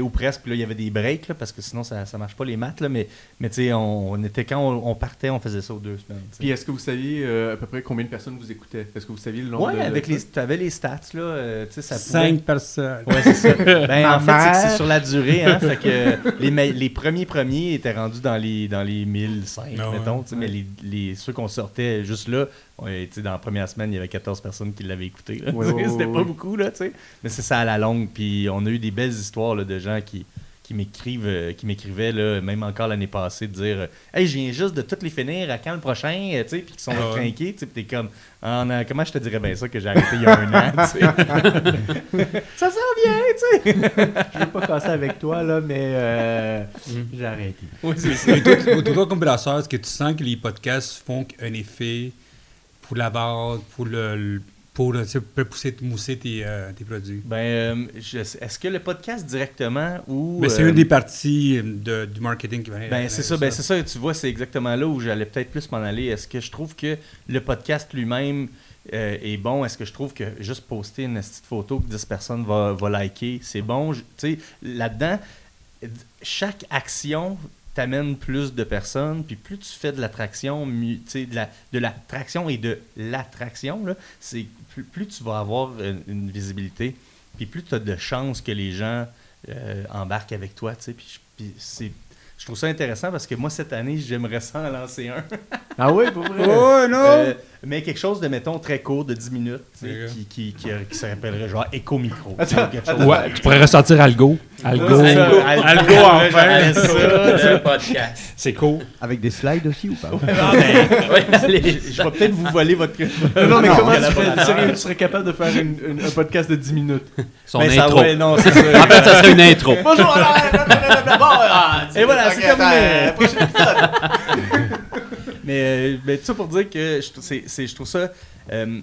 Ou presque, puis là, il y avait des breaks, là, parce que sinon, ça ne marche pas les maths. Là, mais mais tu sais, on, on était, quand on, on partait, on faisait ça aux deux semaines. Puis est-ce que vous saviez euh, à peu près combien de personnes vous écoutaient? Est-ce que vous saviez le nombre Ouais, de- avec les, tu avais les stats, là, euh, tu sais, ça pouvait... 5 personnes. Ouais, c'est ça. Ben, en fait, c'est sur la durée, hein, fait que les, premiers premiers étaient rendus dans les, dans les 1005, Ah mettons, mais les, les, ceux qu'on sortait juste là, ouais, dans la première semaine, il y avait 14 personnes qui l'avaient écouté. là. Ouais, ouais, C'était ouais, pas ouais. beaucoup, là, tu sais. Mais c'est ça à la longue, puis on a eu des belles histoires là, de gens qui qui m'écrivent euh, qui m'écrivaient là même encore l'année passée de dire hey je viens juste de toutes les finir à quand le prochain tu sais puis qui sont Ah trinqués tu sais puis t'es comme Ah, comment je te dirais bien ça que j'ai arrêté il y a un an tu sais ça s'en vient tu sais Je veux pas casser avec toi là, mais euh, j'ai arrêté. oui c'est ça Et toi, toi, toi, comme brasseur, est-ce que tu sens que les podcasts font un effet pour la vente, pour le, pour tu pour pousser, mousser tes, euh, tes produits? Ben, euh, est-ce que le podcast directement ou. Ben, c'est euh, une des parties de- du marketing qui va Ben, c'est ça, ben, c'est ça, tu vois, c'est exactement là où j'allais peut-être plus m'en aller. Est-ce que je trouve que le podcast lui-même euh, est bon? Est-ce que je trouve que juste poster une petite photo que 10 personnes va liker, c'est bon? Tu sais, là-dedans, chaque action t'amène plus de personnes, puis plus tu fais de l'attraction, mieux- tu sais, de la- de l'attraction et de l'attraction, là, c'est plus, plus tu vas avoir une, une visibilité, puis plus tu as de chances que les gens euh, embarquent avec toi, tu sais, puis, je- puis c'est je trouve ça intéressant parce que moi, cette année, j'aimerais ça en lancer un. Ah oui, pour vrai? Oh non! Euh, mais quelque chose de, mettons, très court, de 10 minutes, qui, qui, qui, qui se rappellerait genre éco-micro. Ouais, tu pourrais ressortir Algo. Algo. Algo, enfin. podcast. C'est cool. Avec des slides aussi ou pas? Je vais peut-être vous voler votre. Non, non, mais Non, comment tu serais capable de faire une- une- un podcast de 10 minutes? Son Ben, ça, intro. ouais, non, c'est ça. En fait, ça serait une intro. Bonjour, Et voilà, c'est ok, terminé. attends, prochain épisode. Mais, euh, mais tout ça pour dire que je, c'est- je trouve ça. euh,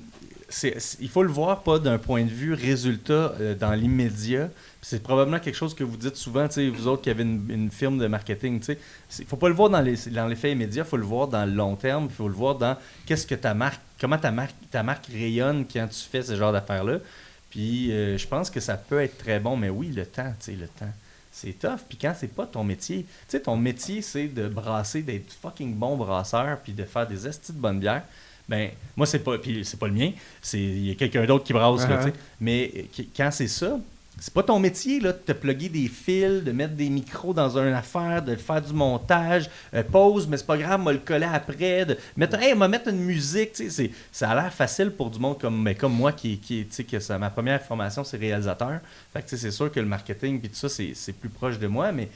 c'est- il faut le voir pas d'un point de vue résultat euh, dans l'immédiat. C'est probablement quelque chose que vous dites souvent, vous autres qui avez une, une firme de marketing. Il ne faut pas le voir dans les- dans l'effet immédiat, il faut le voir dans le long terme, il faut le voir dans qu'est-ce que ta marque, comment ta marque, ta marque rayonne quand tu fais ce genre d'affaires-là. Puis je pense que ça peut être très bon, mais oui, le temps, le temps. C'est tough. Puis quand c'est pas ton métier, tu sais, ton métier, c'est de brasser, d'être fucking bon brasseur, puis de faire des estis de bonnes bières. Ben, moi, c'est pas, puis c'est pas le mien. Il y a quelqu'un d'autre qui brasse, Uh-huh. Mais euh, quand c'est ça, c'est pas ton métier, là, de te plugger des fils, de mettre des micros dans une affaire, de faire du montage, euh, pause, mais c'est pas grave, m'a le coller après, de mettre, hey, m'a mettre une musique, tu sais, ça a l'air facile pour du monde comme, mais comme moi, qui, qui tu sais, que ça, ma première formation, c'est réalisateur. Fait que, tu sais, c'est sûr que le marketing puis tout ça, c'est, plus proche de moi, mais,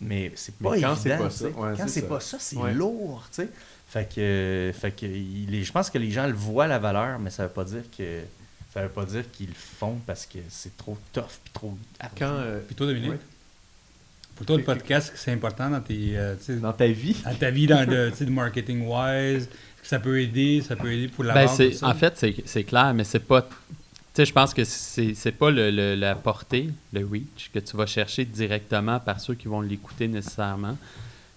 mais c'est Mais pas quand évident. c'est pas ça, ouais, quand c'est pas ça, c'est Ouais. lourd, tu sais. Fait que, euh, fait que il est- je pense que les gens le voient la valeur, mais ça veut pas dire que ça veut pas dire qu'ils le font parce que c'est trop tough puis trop. Quand, euh, Puis toi, Dominique? Ouais. Pour toi, le podcast, c'est important dans, tes, euh, tu sais, dans ta vie, dans ta vie, dans le de? Est-ce que ça peut aider? Ça peut aider pour la Ben, vente? en fait, c'est, c'est clair, mais c'est pas. Tu sais, je pense que c'est, c'est pas le, le- la portée, le reach, que tu vas chercher directement par ceux qui vont l'écouter nécessairement.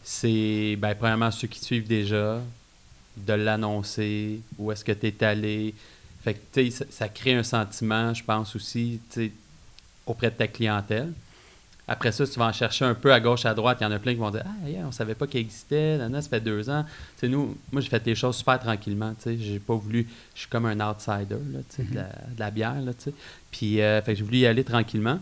C'est, ben, premièrement, ceux qui te suivent déjà, de l'annoncer, où est-ce que tu es allé. Fait que, tu sais, ça, ça crée un sentiment, je pense aussi, tu sais, auprès de ta clientèle. Après ça, tu vas en chercher un peu à gauche, à droite. Il y en a plein qui vont dire Ah, yeah, on savait pas qu'il existait. Nana, ça fait deux ans. Tu sais, nous, moi, j'ai fait les choses super tranquillement. Tu sais, j'ai pas voulu. Je suis comme un outsider là, tu sais, de, la, de la bière. Là, tu sais. Puis, euh, fait que j'ai voulu y aller tranquillement.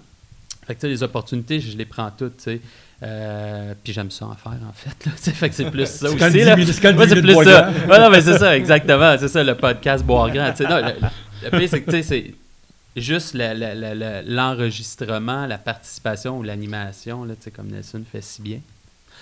Fait que, tu sais, les opportunités, je les prends toutes. Tu sais. Euh, puis j'aime ça en faire, en fait. Là, fait que c'est plus ça aussi. le là. 10 minutes- c'est Moi, 10 c'est plus boire ça. Ouais, non, mais c'est ça, exactement. C'est ça, le podcast Boire Grand. Non, le, le pire, c'est que, tu sais, c'est juste la- la- la- la- l'enregistrement, la participation ou l'animation, comme Nelson fait si bien.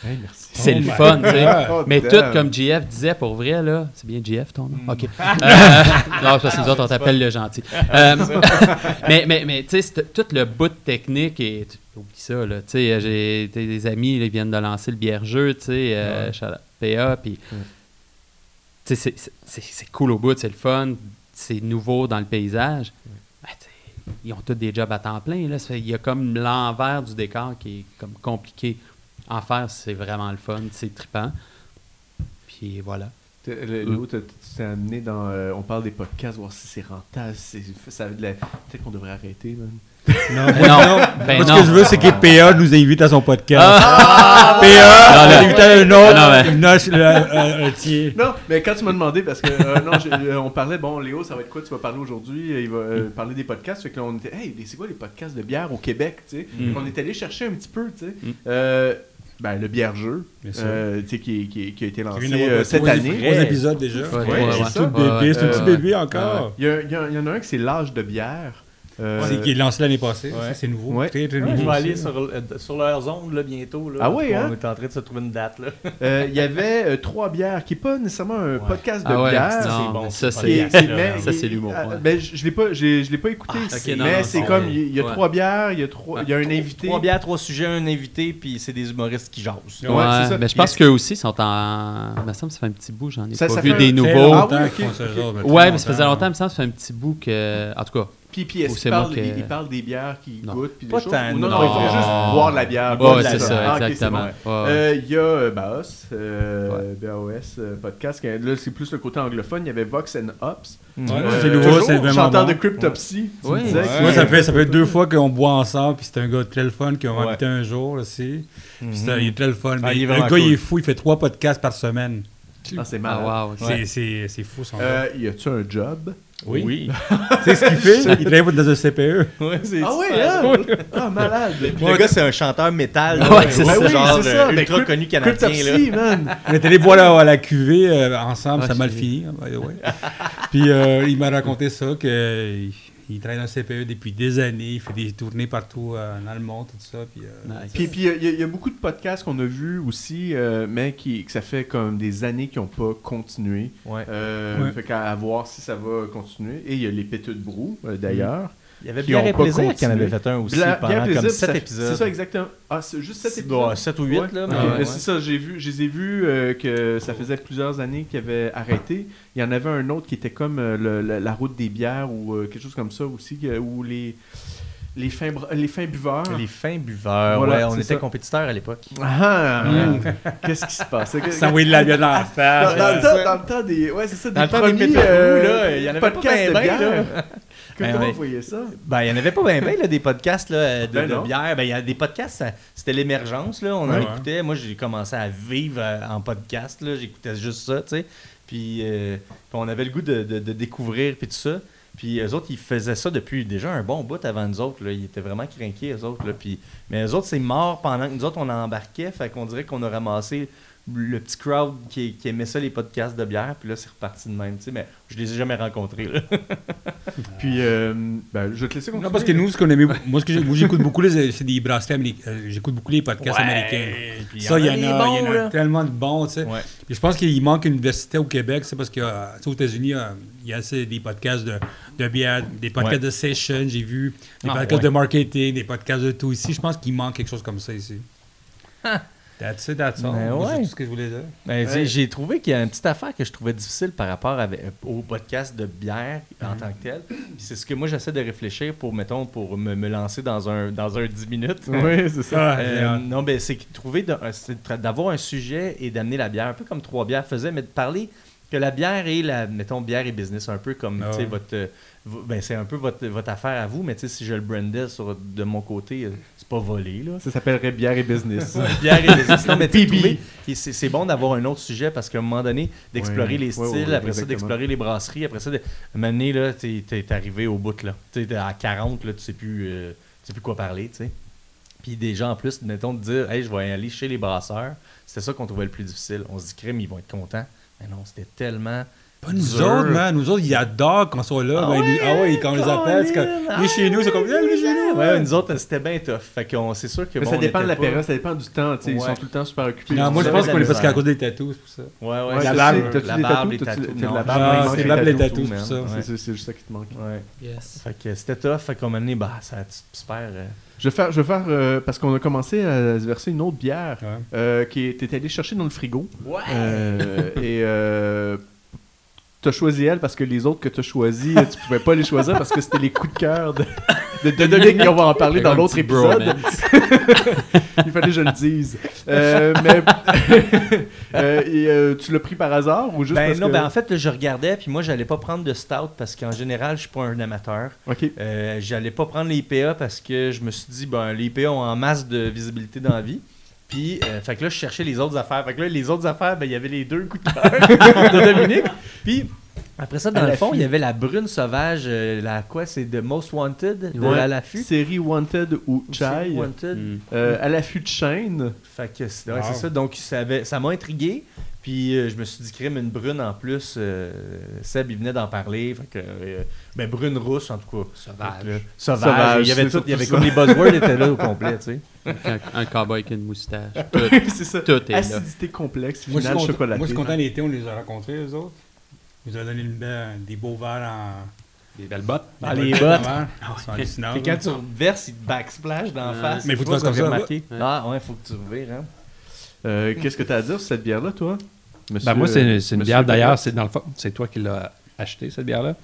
Hey. C'est Oh le my fun, tu sais. Oh, Mais damn. tout, comme JF disait, pour vrai, là, c'est bien JF ton nom? OK. Euh, non, c'est parce que nous autres, on t'appelle le gentil. Euh, mais, mais, mais tu sais, tout le bout technique, et tu- oublie ça, là. Tu sais, j'ai des amis, là, ils viennent de lancer le bière-jeu, tu sais, euh, out PA, puis... Tu sais, c'est- cool au bout, c'est le fun. c'est nouveau dans le paysage, ben, tu sais, ils ont tous des jobs à temps plein. Là. Il y a comme l'envers du décor qui est comme compliqué. En faire, c'est vraiment le fun, c'est trippant. Puis voilà. Léo, t'as- tu t'es amené dans. euh, on parle des podcasts, voir si c'est rentable. c'est- ça a de la- Peut-être qu'on devrait arrêter, man. Non, Ben non, ben Moi, ce non. que je veux, c'est que PA nous invite à son podcast. Ah! PA, non. invite à un autre, Non, mais- une noche, le- un- un tiers. Non, mais quand tu m'as demandé, parce que euh, non, je- euh, on parlait, bon, Léo, ça va être quoi tu vas parler aujourd'hui Il va euh, parler des podcasts. Fait que là, on était, hey, c'est quoi les podcasts de bière au Québec tu sais? Mm. On est allé chercher un petit peu, tu sais? Mm. Ben, le sûr. euh, tu sais, qui, qui, qui a été lancé euh, cette trois- année. Trois épisodes déjà. Ouais, Ouais, c'est ouais. un petit bébé encore. Il y, a- il y a- il y en a un qui c'est l'âge de bière. Euh, C'est qui est lancé l'année passée. Ouais. C'est nouveau. Ouais. Très, très Ouais, nouveau. je vais aller sur, euh, sur leur là, bientôt. Là, Ah oui, hein? On est en train de se trouver une date. Euh, Il y avait euh, trois bières, qui n'est pas nécessairement un podcast de Ah ouais, bière. non, c'est bon, mais c'est ça, c'est. mais- l'humour, ouais. ben, je je l'ai pas, j'ai- je l'ai pas écouté, Ah, ok, mais non, non, c'est comme il y, a trois bières, il y a trois, il y a un invité. Trois bières, trois sujets, un invité, puis c'est des humoristes qui jasent. Ouais, mais je pense qu'eux aussi sont en. Il me semble que ça fait un petit bout, j'en ai pas ça vu fait des nouveaux. longtemps Ah mais Ouais, mais ça faisait longtemps, il me semble que ça fait un petit bout que. En tout cas. Puis, puis est-ce Ou qu'il c'est moi parle, qui- il, il parle des bières qu'il Non. goûte puis des choses? tant, ou non, non. non, il fait juste boire de la bière. Ouais, la c'est ça, Ah, exactement. bon. Ouais, ouais. Euh, Il y a euh, Baos, euh, BAOS euh, podcast. qui- Là, c'est plus le côté anglophone. Il y avait Vox and Euh, c'est nouveau, toujours c'est vraiment chanteur bon. de Cryptopsy. Oui. Moi, ça fait, ça fait deux fois qu'on boit ensemble, puis c'est un gars très le fun qui Ouais. invité un jour aussi. Puis Mhm. c'est- Il est très le fun. Ah, il le gars, il est fou, il fait trois podcasts par semaine. Ah, c'est Ah, ok. C'est- C'est c'est fou son gars. Euh, y a-tu un job? Oui. Oui. Tu sais ce qu'il fait? Il travaille dans un CPE. Ouais, c'est Ah oui, hein? Ah, malade. Puis le gars, c'est un chanteur métal. là. Ouais, c'est ça. Oui, genre c'est ça. euh, Ben, ultra Crypt- connu canadien. là. Man. On est allé voir à la cuvée euh, ensemble, Ah, ça a mal fini. hein, way. Puis euh, il m'a raconté ça, qu'il il travaille dans le CPE depuis des années, il fait des tournées partout euh, dans le monde, tout ça. Puis, euh, Nice. Puis puis il y, a- il y a beaucoup de podcasts qu'on a vus aussi, euh, mais qui, que ça fait comme des années qui n'ont pas continué. Ouais. Euh, Ouais. Fait qu'à à voir si ça va continuer. Et il y a les péteux de brou, euh, d'ailleurs. Il y avait pas Plaisir qui en avait fait un aussi Bla- pendant Bien comme plaisir, 7 ça- épisodes. C'est ça exactement. Ah, c'est juste 7 C'est- épisodes? ouais, 7 ou 8, Ouais. là. Ouais. C'est ça, j'ai vu, je les ai vus euh, que ça faisait plusieurs années qu'ils avaient arrêté. Il y en avait un autre qui était comme euh, le- le- la route des bières ou euh, quelque chose comme ça aussi, où les, les, fins, bra- les fins buveurs. Les fins buveurs, Voilà, ouais, on était ça. compétiteurs à l'époque. Ah, man. Qu'est-ce qui se passe? Ça de la bière dans la Dans, face. dans le temps, dans le temps des. Ouais, c'est ça, Dans des le temps des premiers euh, roue, là, il y en avait pas de bière. là. Comment Ben, vous voyez ça? Ben, il n'y en avait pas bien, des podcasts là, de, Ben de bière. Ben, il y a des podcasts, c'était l'émergence. là, On en Ouais, écoutait. Moi, j'ai commencé à vivre euh, en podcast. là, J'écoutais juste ça, tu sais. Puis, euh, puis on avait le goût de, de- de découvrir, puis tout ça. Puis eux autres, ils faisaient ça depuis déjà un bon bout avant nous autres. Là. Ils étaient vraiment craqués, eux autres. Là. Puis, mais eux autres, c'est mort pendant que nous autres, on embarquait. Fait qu'on dirait qu'on a ramassé le petit crowd qui, qui aimait ça, les podcasts de bière. Puis là, c'est reparti de même. tu sais. Mais je les ai jamais rencontrés. Là. Puis, euh, ben, je vais te laisser continuer. Non, parce que nous, ce qu'on aime, moi, j'écoute beaucoup, les, c'est des bracelets américains. Euh, J'écoute beaucoup les podcasts américains. Ça, il y en a, y en tellement de bons, tu sais. Ouais. Puis je pense qu'il manque une université au Québec, c'est parce que euh, États-Unis, il y a assez des podcasts de, de bière, des podcasts Ouais. de session, j'ai vu, des Ah, podcasts de marketing, des podcasts de tout ici. Je pense qu'il manque quelque chose comme ça ici. That's it, that's all. Ben Moi, ouais. C'est tout ce que je voulais dire. Ben, Ouais. j'ai- trouvé qu'il y a une petite affaire que je trouvais difficile par rapport avec, au podcast de bière en tant que tel. Puis c'est ce que moi j'essaie de réfléchir pour, mettons, pour me, me lancer dans un, dans un 10 minutes. Oui, c'est ça. Ah, Euh, non, ben c'est trouver d'avoir un sujet et d'amener la bière, un peu comme trois bières faisaient, mais de parler que la bière est la, mettons, bière et business, un peu comme, tu sais, ouais. votre, euh, vo- ben c'est un peu votre, votre affaire à vous, mais tu sais, si je le brandais sur, de mon côté, euh, pas volé, là. Ça s'appellerait bière et business. bière et business. Non, mais c'est c'est bon d'avoir un autre sujet parce qu'à un moment donné, d'explorer Ouais. les styles, ouais, après ça, d'explorer les brasseries, après ça, de, à un moment donné, là, t'es t'es arrivé au bout, là. Tu sais, à 40, là, tu sais plus, euh, tu sais plus quoi parler, tu sais. Puis déjà, en plus, mettons, de dire, hey, je vais aller chez les brasseurs, c'était ça qu'on trouvait le plus difficile. On se dit, crème, ils vont être contents. Mais non, c'était tellement. Pas nous dur. autres, man. Nous autres, ils adorent quand ils sont là. Ah Ben, ouais, ils- ah ouais, quand on les appelle, c'est comme. Chez nous, c'est comme. Venez chez nous. Ouais, nous autres, c'était bien tough. Fait qu'on, c'est sûr que. Mais bon, ça dépend de la pas- période, ça dépend du temps. tu sais, Ils Ouais. sont tout le temps super occupés. Non, moi, je pense qu'on est parce qu'à cause des tatous, c'est pour ça. Ouais, ouais. La c'est- barbe. T'as-tu des tatous? T'as-tu- de non. la barbe, il c'est les barbe, les tatous. c'est pour ça. C'est- C'est juste ça qui te manque. Ouais. Yes. Fait que c'était tough. Fait qu'à un moment donné, bah, ça, perds. euh, Je vais faire, je vais faire euh, parce qu'on a commencé à se verser une autre bière Ouais. euh, qui était allé chercher dans le frigo. Ouais. Euh, et euh, t'as choisi elle parce que les autres que t'as choisis, tu pouvais pas les choisir parce que c'était les coups de cœur de, de, Dominique et on va en parler dans l'autre épisode. Il fallait que je le dise. Euh, mais euh, et, euh, tu l'as pris par hasard ou juste Ben parce non, que... ben en fait, je regardais, puis moi, j'allais pas prendre de stout parce qu'en général, je suis pas un amateur. Ok. Euh, j'allais pas prendre les IPA parce que je me suis dit, ben, les IPA ont en masse de visibilité dans la vie. Puis, euh, fait que là, je cherchais les autres affaires. Fait que là, les autres affaires, ben, il y avait les deux coups de cœur de Dominique. Puis, après ça, dans À le fond, il y avait la brune sauvage, euh, la quoi, c'est The Most Wanted, de Ouais. la l'affût. Série Wanted ou Chai. Wanted. Mm. Euh, à l'affût de chaîne. Fait que c'est ouais, Wow. c'est ça. Donc, ça m'a intrigué. Puis, euh, je me suis dit, crème, une brune en plus. euh, Seb, il venait d'en parler. Fait que, euh, ben, brune rousse, en tout cas. Sauvage. Là, sauvage. Sauvage, il y avait, c'est tout, il y avait surtout comme les buzzwords étaient là au complet, tu sais. Un, un cowboy avec une moustache. Tout, c'est ça. tout est là. Acidité complexe, Moi, je suis finale moi, je suis content l'été, on les a rencontrés, les autres. Ils nous ont donné une belle- des beaux verres en. Des belles bottes. Ah, des les bottes hallucinants. Puis quand tu verses, il te backsplash dans la Ouais. face. Mais faut que tu fasses comme ça. Ah ouais, faut que tu revires. Hein. Euh, Qu'est-ce que tu as à dire sur cette bière-là, toi? Monsieur- Ben moi, c'est une bière d'ailleurs, c'est dans le fond, c'est toi qui l'as acheté cette bière-là.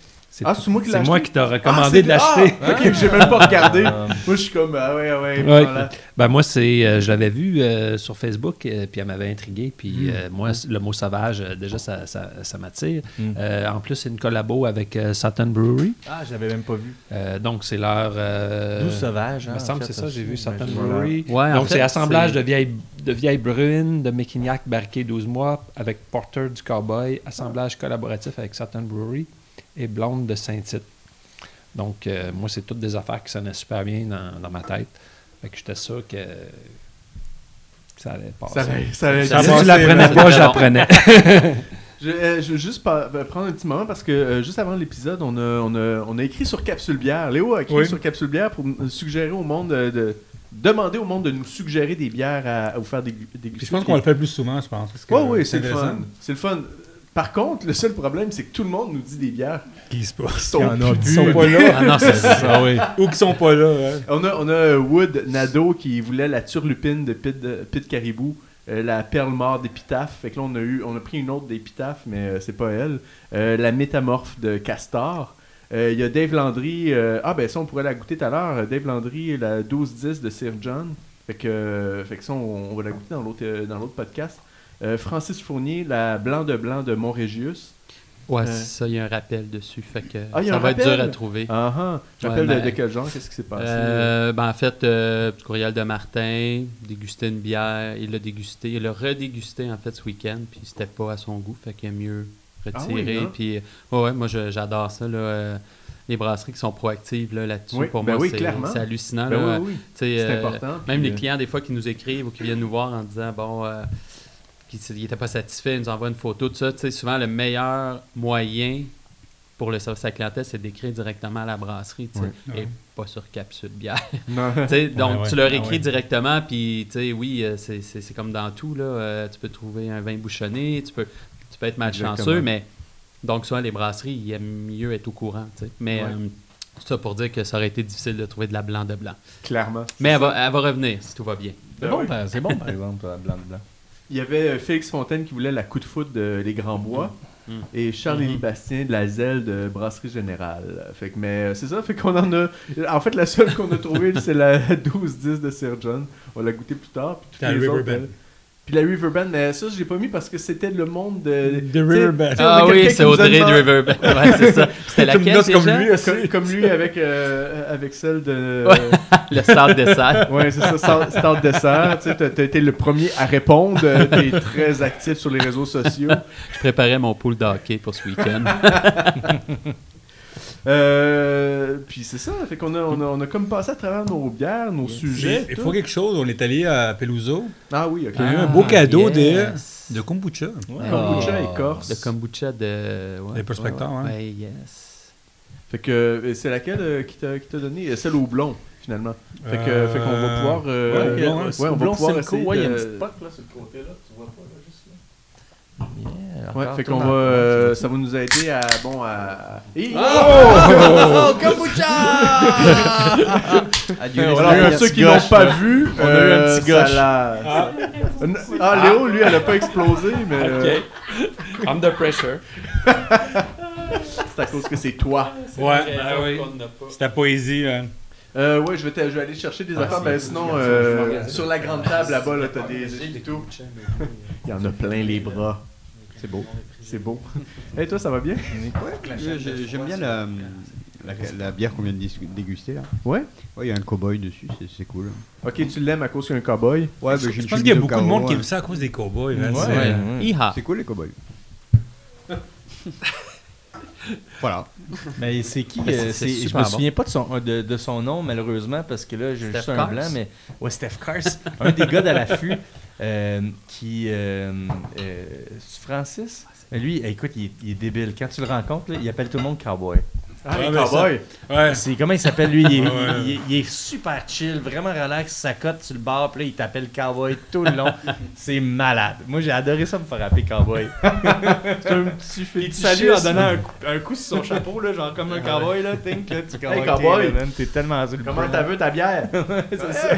Ah, c'est moi qui l'ai C'est moi acheté? qui t'ai Ah, recommandé de c'est- l'acheter. Ah, ok, j'ai même pas regardé. Euh, Moi, je suis comme, ah ouais, ah ouais. Ouais. voilà. Ben moi, c'est, euh, je l'avais vu euh, sur Facebook, euh, puis elle m'avait intrigué. Puis Hmm. euh, moi, le mot sauvage, euh, déjà, ça, ça, ça m'attire. Mm. Euh, en plus, c'est une collabo avec euh, Sutton Brewery. Ah, j'avais même pas vu. Euh, donc, c'est leur... Euh, Douce sauvage. Il hein, me semble c'est ça, j'ai vu. Sutton Brewery. Ouais, donc, c'est assemblage de vieilles, de vieilles bruines, de Mekignac barriqué 12 mois, avec Porter du Cowboy, assemblage collaboratif avec Sutton Brewery et Blonde de Saint-Tite. Donc, euh, moi, c'est toutes des affaires qui sonnaient super bien dans, dans ma tête. Fait que j'étais sûr que, que ça allait passer. Ça allait- ça allait- si tu l'apprenais pas, l'apprenais. Je, euh, je veux juste pa- euh, prendre un petit moment parce que euh, juste avant l'épisode, on a, on, a, on a écrit sur Capsule Bière. Léo a écrit Oui. sur Capsule Bière pour nous suggérer au monde de, de- demander au monde de nous suggérer des bières à, à vous faire dégu- déguster. Puis je pense qu'on le fait plus souvent, je pense. Oui, oui, c'est le fun. C'est le fun. Par contre, le seul problème, c'est que tout le monde nous dit des bières Qui se sont, Il y en a plus Qui sont pas là? Ah non, c'est ça. oui. Ou qui sont pas là. hein. On a, on a euh, Wood Nado qui voulait la turlupine de Pit, de, Pit Caribou, euh, la perle mort d'Épitaphe. Fait que là, on a, eu, on a pris une autre d'Épitaphe, mais euh, c'est pas elle. Euh, la métamorphe de Castor. Euh, Il y a Dave Landry. euh, ah, ben ça, on pourrait la goûter tout à l'heure. Euh, Dave Landry, la 12-10 de Sir John. Fait que, euh, fait que ça, on, on va la goûter dans l'autre euh, dans l'autre podcast. Euh, Francis Fournier, la blanc de blanc de Montrégius. Ouais, Euh. c'est ça, il y a un rappel dessus. Fait que Ah, ça va être dur à trouver. Ah ah. Ouais, rappelle de, ben, de quel genre Qu'est-ce qui s'est passé? Euh, ben, en fait, euh, courriel de Martin, déguster une bière, il l'a dégusté, il l'a redégusté en fait ce week-end, puis c'était pas à son goût, fait qu'il a mieux retiré. Ah oui, hein? Puis, ouais, ouais, moi j'adore ça, là, euh, les brasseries qui sont proactives là, là-dessus. Oui, pour ben moi, oui, c'est clairement. c'est hallucinant. Ben là. oui, C'est important. Même les clients, des fois, qui nous écrivent ou qui viennent nous voir en disant, bon, euh, qu'ils n'étaient pas satisfaits, ils nous envoient une photo, tout ça. Tu sais, souvent, le meilleur moyen pour le service à la clientèle, c'est d'écrire directement à la brasserie, tu sais, Ouais. et pas sur capsule bière. Non. Tu sais, donc, ouais. tu leur Ah écris directement, puis, tu sais, oui, euh, c'est- comme dans tout, là. euh, tu peux trouver un vin bouchonné, tu peux, tu peux être malchanceux, mais donc, souvent, les brasseries, ils aiment mieux être au courant. Mais, Ouais. euh, tout ça pour dire que ça aurait été difficile de trouver de la blanc de blanc. Clairement. Mais elle va, elle va revenir, si tout va bien. C'est Ben bon, oui. par- c'est bon, par exemple, toi, blanc de blanc. Il y avait euh, Félix Fontaine qui voulait la coup de foot de Les Grands Bois Mm. et Charles-Élie Mhm. Bastien de la Zelle de Brasserie Générale. Fait que, mais euh, c'est ça, fait qu'on en a. En fait, la seule qu'on a trouvée, c'est la 12-10 de Sir John. On l'a goûté plus tard. Puis toutes La les autres, euh, Puis la Riverbend, mais ça, je l'ai pas mis parce que c'était le monde de. De Riverbend. Ah oui, c'est Audrey de Riverbend. Ouais, c'est ça. C'était Comme laquelle comme déjà? lui, aussi. Comme, comme lui avec, euh, avec celle de. Le stade dessert. Ouais, c'est ça, Star- Start Dessert. Tu t'as été le premier à répondre. euh, T'es très actif sur les réseaux sociaux. Je préparais mon pool d'hockey pour ce week-end. Euh, puis c'est ça, fait qu'on a, on a, on a comme passé à travers nos bières, nos sujets. Il faut quelque chose. On est allé à Peluso. Ah oui, ok. Il y a eu Ah, un beau cadeau yes. de, de kombucha. Kombucha Ah, écorce. Le kombucha de. Ouais. Les prospecteurs, hein. Ouais, yes. Fait que euh, c'est laquelle euh, qui t'a qui t'a donné? Celle au blond, finalement. Fait que Euh, fait qu'on va pouvoir. euh, ouais, euh, blond, hein, ouais, on va pouvoir essayer ouais, il y a une de- petite pote là sur le côté là, tu vois pas là, juste là? Yeah. Ouais, fait qu'on va, euh, ça va nous aider à, bon, à... Et... Oh, kombucha! Adieu, Ouais, les voilà, pour ceux qui l'ont pas là. vu, On a eu un euh, petit gauche. l'a- Ah, Léo, lui, elle a pas explosé, mais euh, OK. Under pressure. c'est à cause que c'est toi. Ouais, ah oui. C'est ta poésie, là. Euh, ouais, je vais, te- je vais aller chercher des affaires, ben sinon, euh, sur la grande table là-bas, là, t'as des et tout. Il y en a plein les bras. C'est beau. C'est beau. Et toi, ça va bien? Je- J'aime bien la, la, la bière qu'on vient de déguster là. Ouais? Ouais, il y a un cowboy dessus, c'est- cool. Ok, tu l'aimes à cause qu'il y a un cowboy? Ouais, Je pense qu'il y a beaucoup de monde qui aime ça à cause des cowboys. hein, Ouais. Ouais. C'est cool les cowboys. voilà. Mais c'est qui Mais euh, c'est Je me bon. souviens pas de son, de, de son nom, malheureusement, parce que là, j'ai juste un blanc. Mais... Ouais, Steph Cars, un des gars de l'affût, euh, qui. Euh, euh, Francis? Mais lui, écoute, il est, il est débile. Quand tu le rencontres, là, il appelle tout le monde cowboy. Ah, Ouais. Ouais. C'est comment il s'appelle lui? Il est, Ouais. il, est- il est super chill, vraiment relax, sa cote sur le bar, puis là, il t'appelle cowboy tout le long. C'est malade. Moi j'ai adoré ça me faire appeler cowboy. C'est un petit Il te salue en donnant un coup, un coup sur son chapeau, là, genre comme un cowboy, là, think, là, tu Hey, cowboy. T'es tellement le Comment t'as vu ta bière? C'est ça.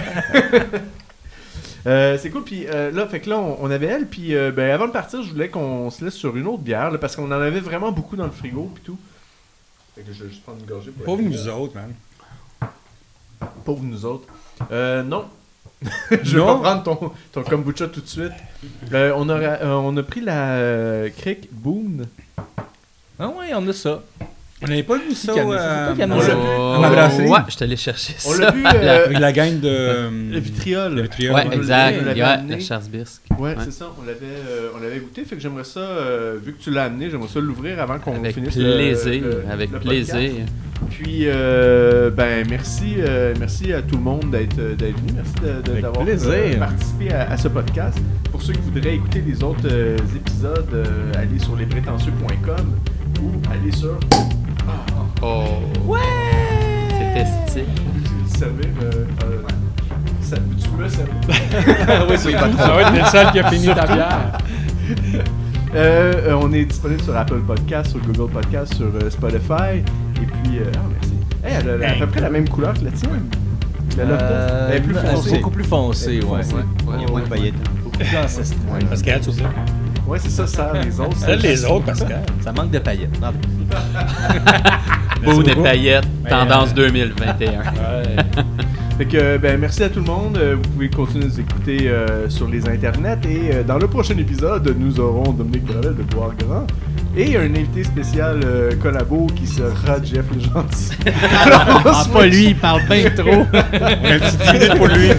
Euh, c'est cool, puis euh, là, fait que là, on, on avait elle, puis euh, ben, avant de partir, je voulais qu'on se laisse sur une autre bière, là, parce qu'on en avait vraiment beaucoup dans le frigo, puis tout. Fait que je vais juste prendre une gorgée pour Pauvre nous autres, man. Pauvre nous autres. Euh, non. je vais pas prendre ton, ton kombucha tout de suite. Euh, on, aura, euh, on a pris la euh, Crick Boone. Ah ouais, on a ça. On n'avait pas vu ça qui a mis ça? euh, On l'a vu. à ma brasserie. Ouais, je suis allé chercher ça. On l'a vu. euh, avec la gang de. euh, le vitriol. le vitriol. Ouais, on exact. on le Charsbisque. Ouais, Ouais. c'est ça, on l'avait, euh, on l'avait goûté, fait que j'aimerais ça, euh, vu que tu l'as amené, j'aimerais ça l'ouvrir avant qu'on Avec finisse le- plaisir. le- avec le plaisir. podcast. Puis, euh, ben, merci, euh, merci à tout le monde d'être, d'être venu, merci de- de- Avec d'avoir plaisir. euh, participé à, à ce podcast. Pour ceux qui voudraient écouter les autres euh, épisodes, euh, allez sur lesprétentieux.com ou allez sur... Oh. Ouais! C'était style. Tu servir, euh, euh, ça, tu me servir? oui, c'est pas Ça va être le seul qui a fini ta bière. Euh, euh, on est disponible sur Apple Podcast, sur Google Podcast, sur euh, Spotify. Et puis, euh, ah, merci. Hey, elle a, elle a à peu près la même couleur que la tienne. La elle est plus foncée. beaucoup plus foncé, Elle est plus ouais. foncée. Il y a moins de paillettes. Beaucoup plus ancestral. Pascal, tu sais. Ouais, c'est ça, ça, les autres. C'est les autres, Pascal. Ça manque de paillettes. Boone et beaucoup. paillettes, Mais, tendance euh, 2021. Ouais. Fait que, ben, merci à tout le monde. Euh, Vous pouvez continuer de nous écouter euh, sur les internets. Et euh, dans le prochain épisode, nous aurons Dominique Gravel de Boire Grand. Et un invité spécial euh, collabo qui sera Jeff le Gentil. Alors, Ah, pas lui, il parle bien trop. Un petit 10 minutes pour lui.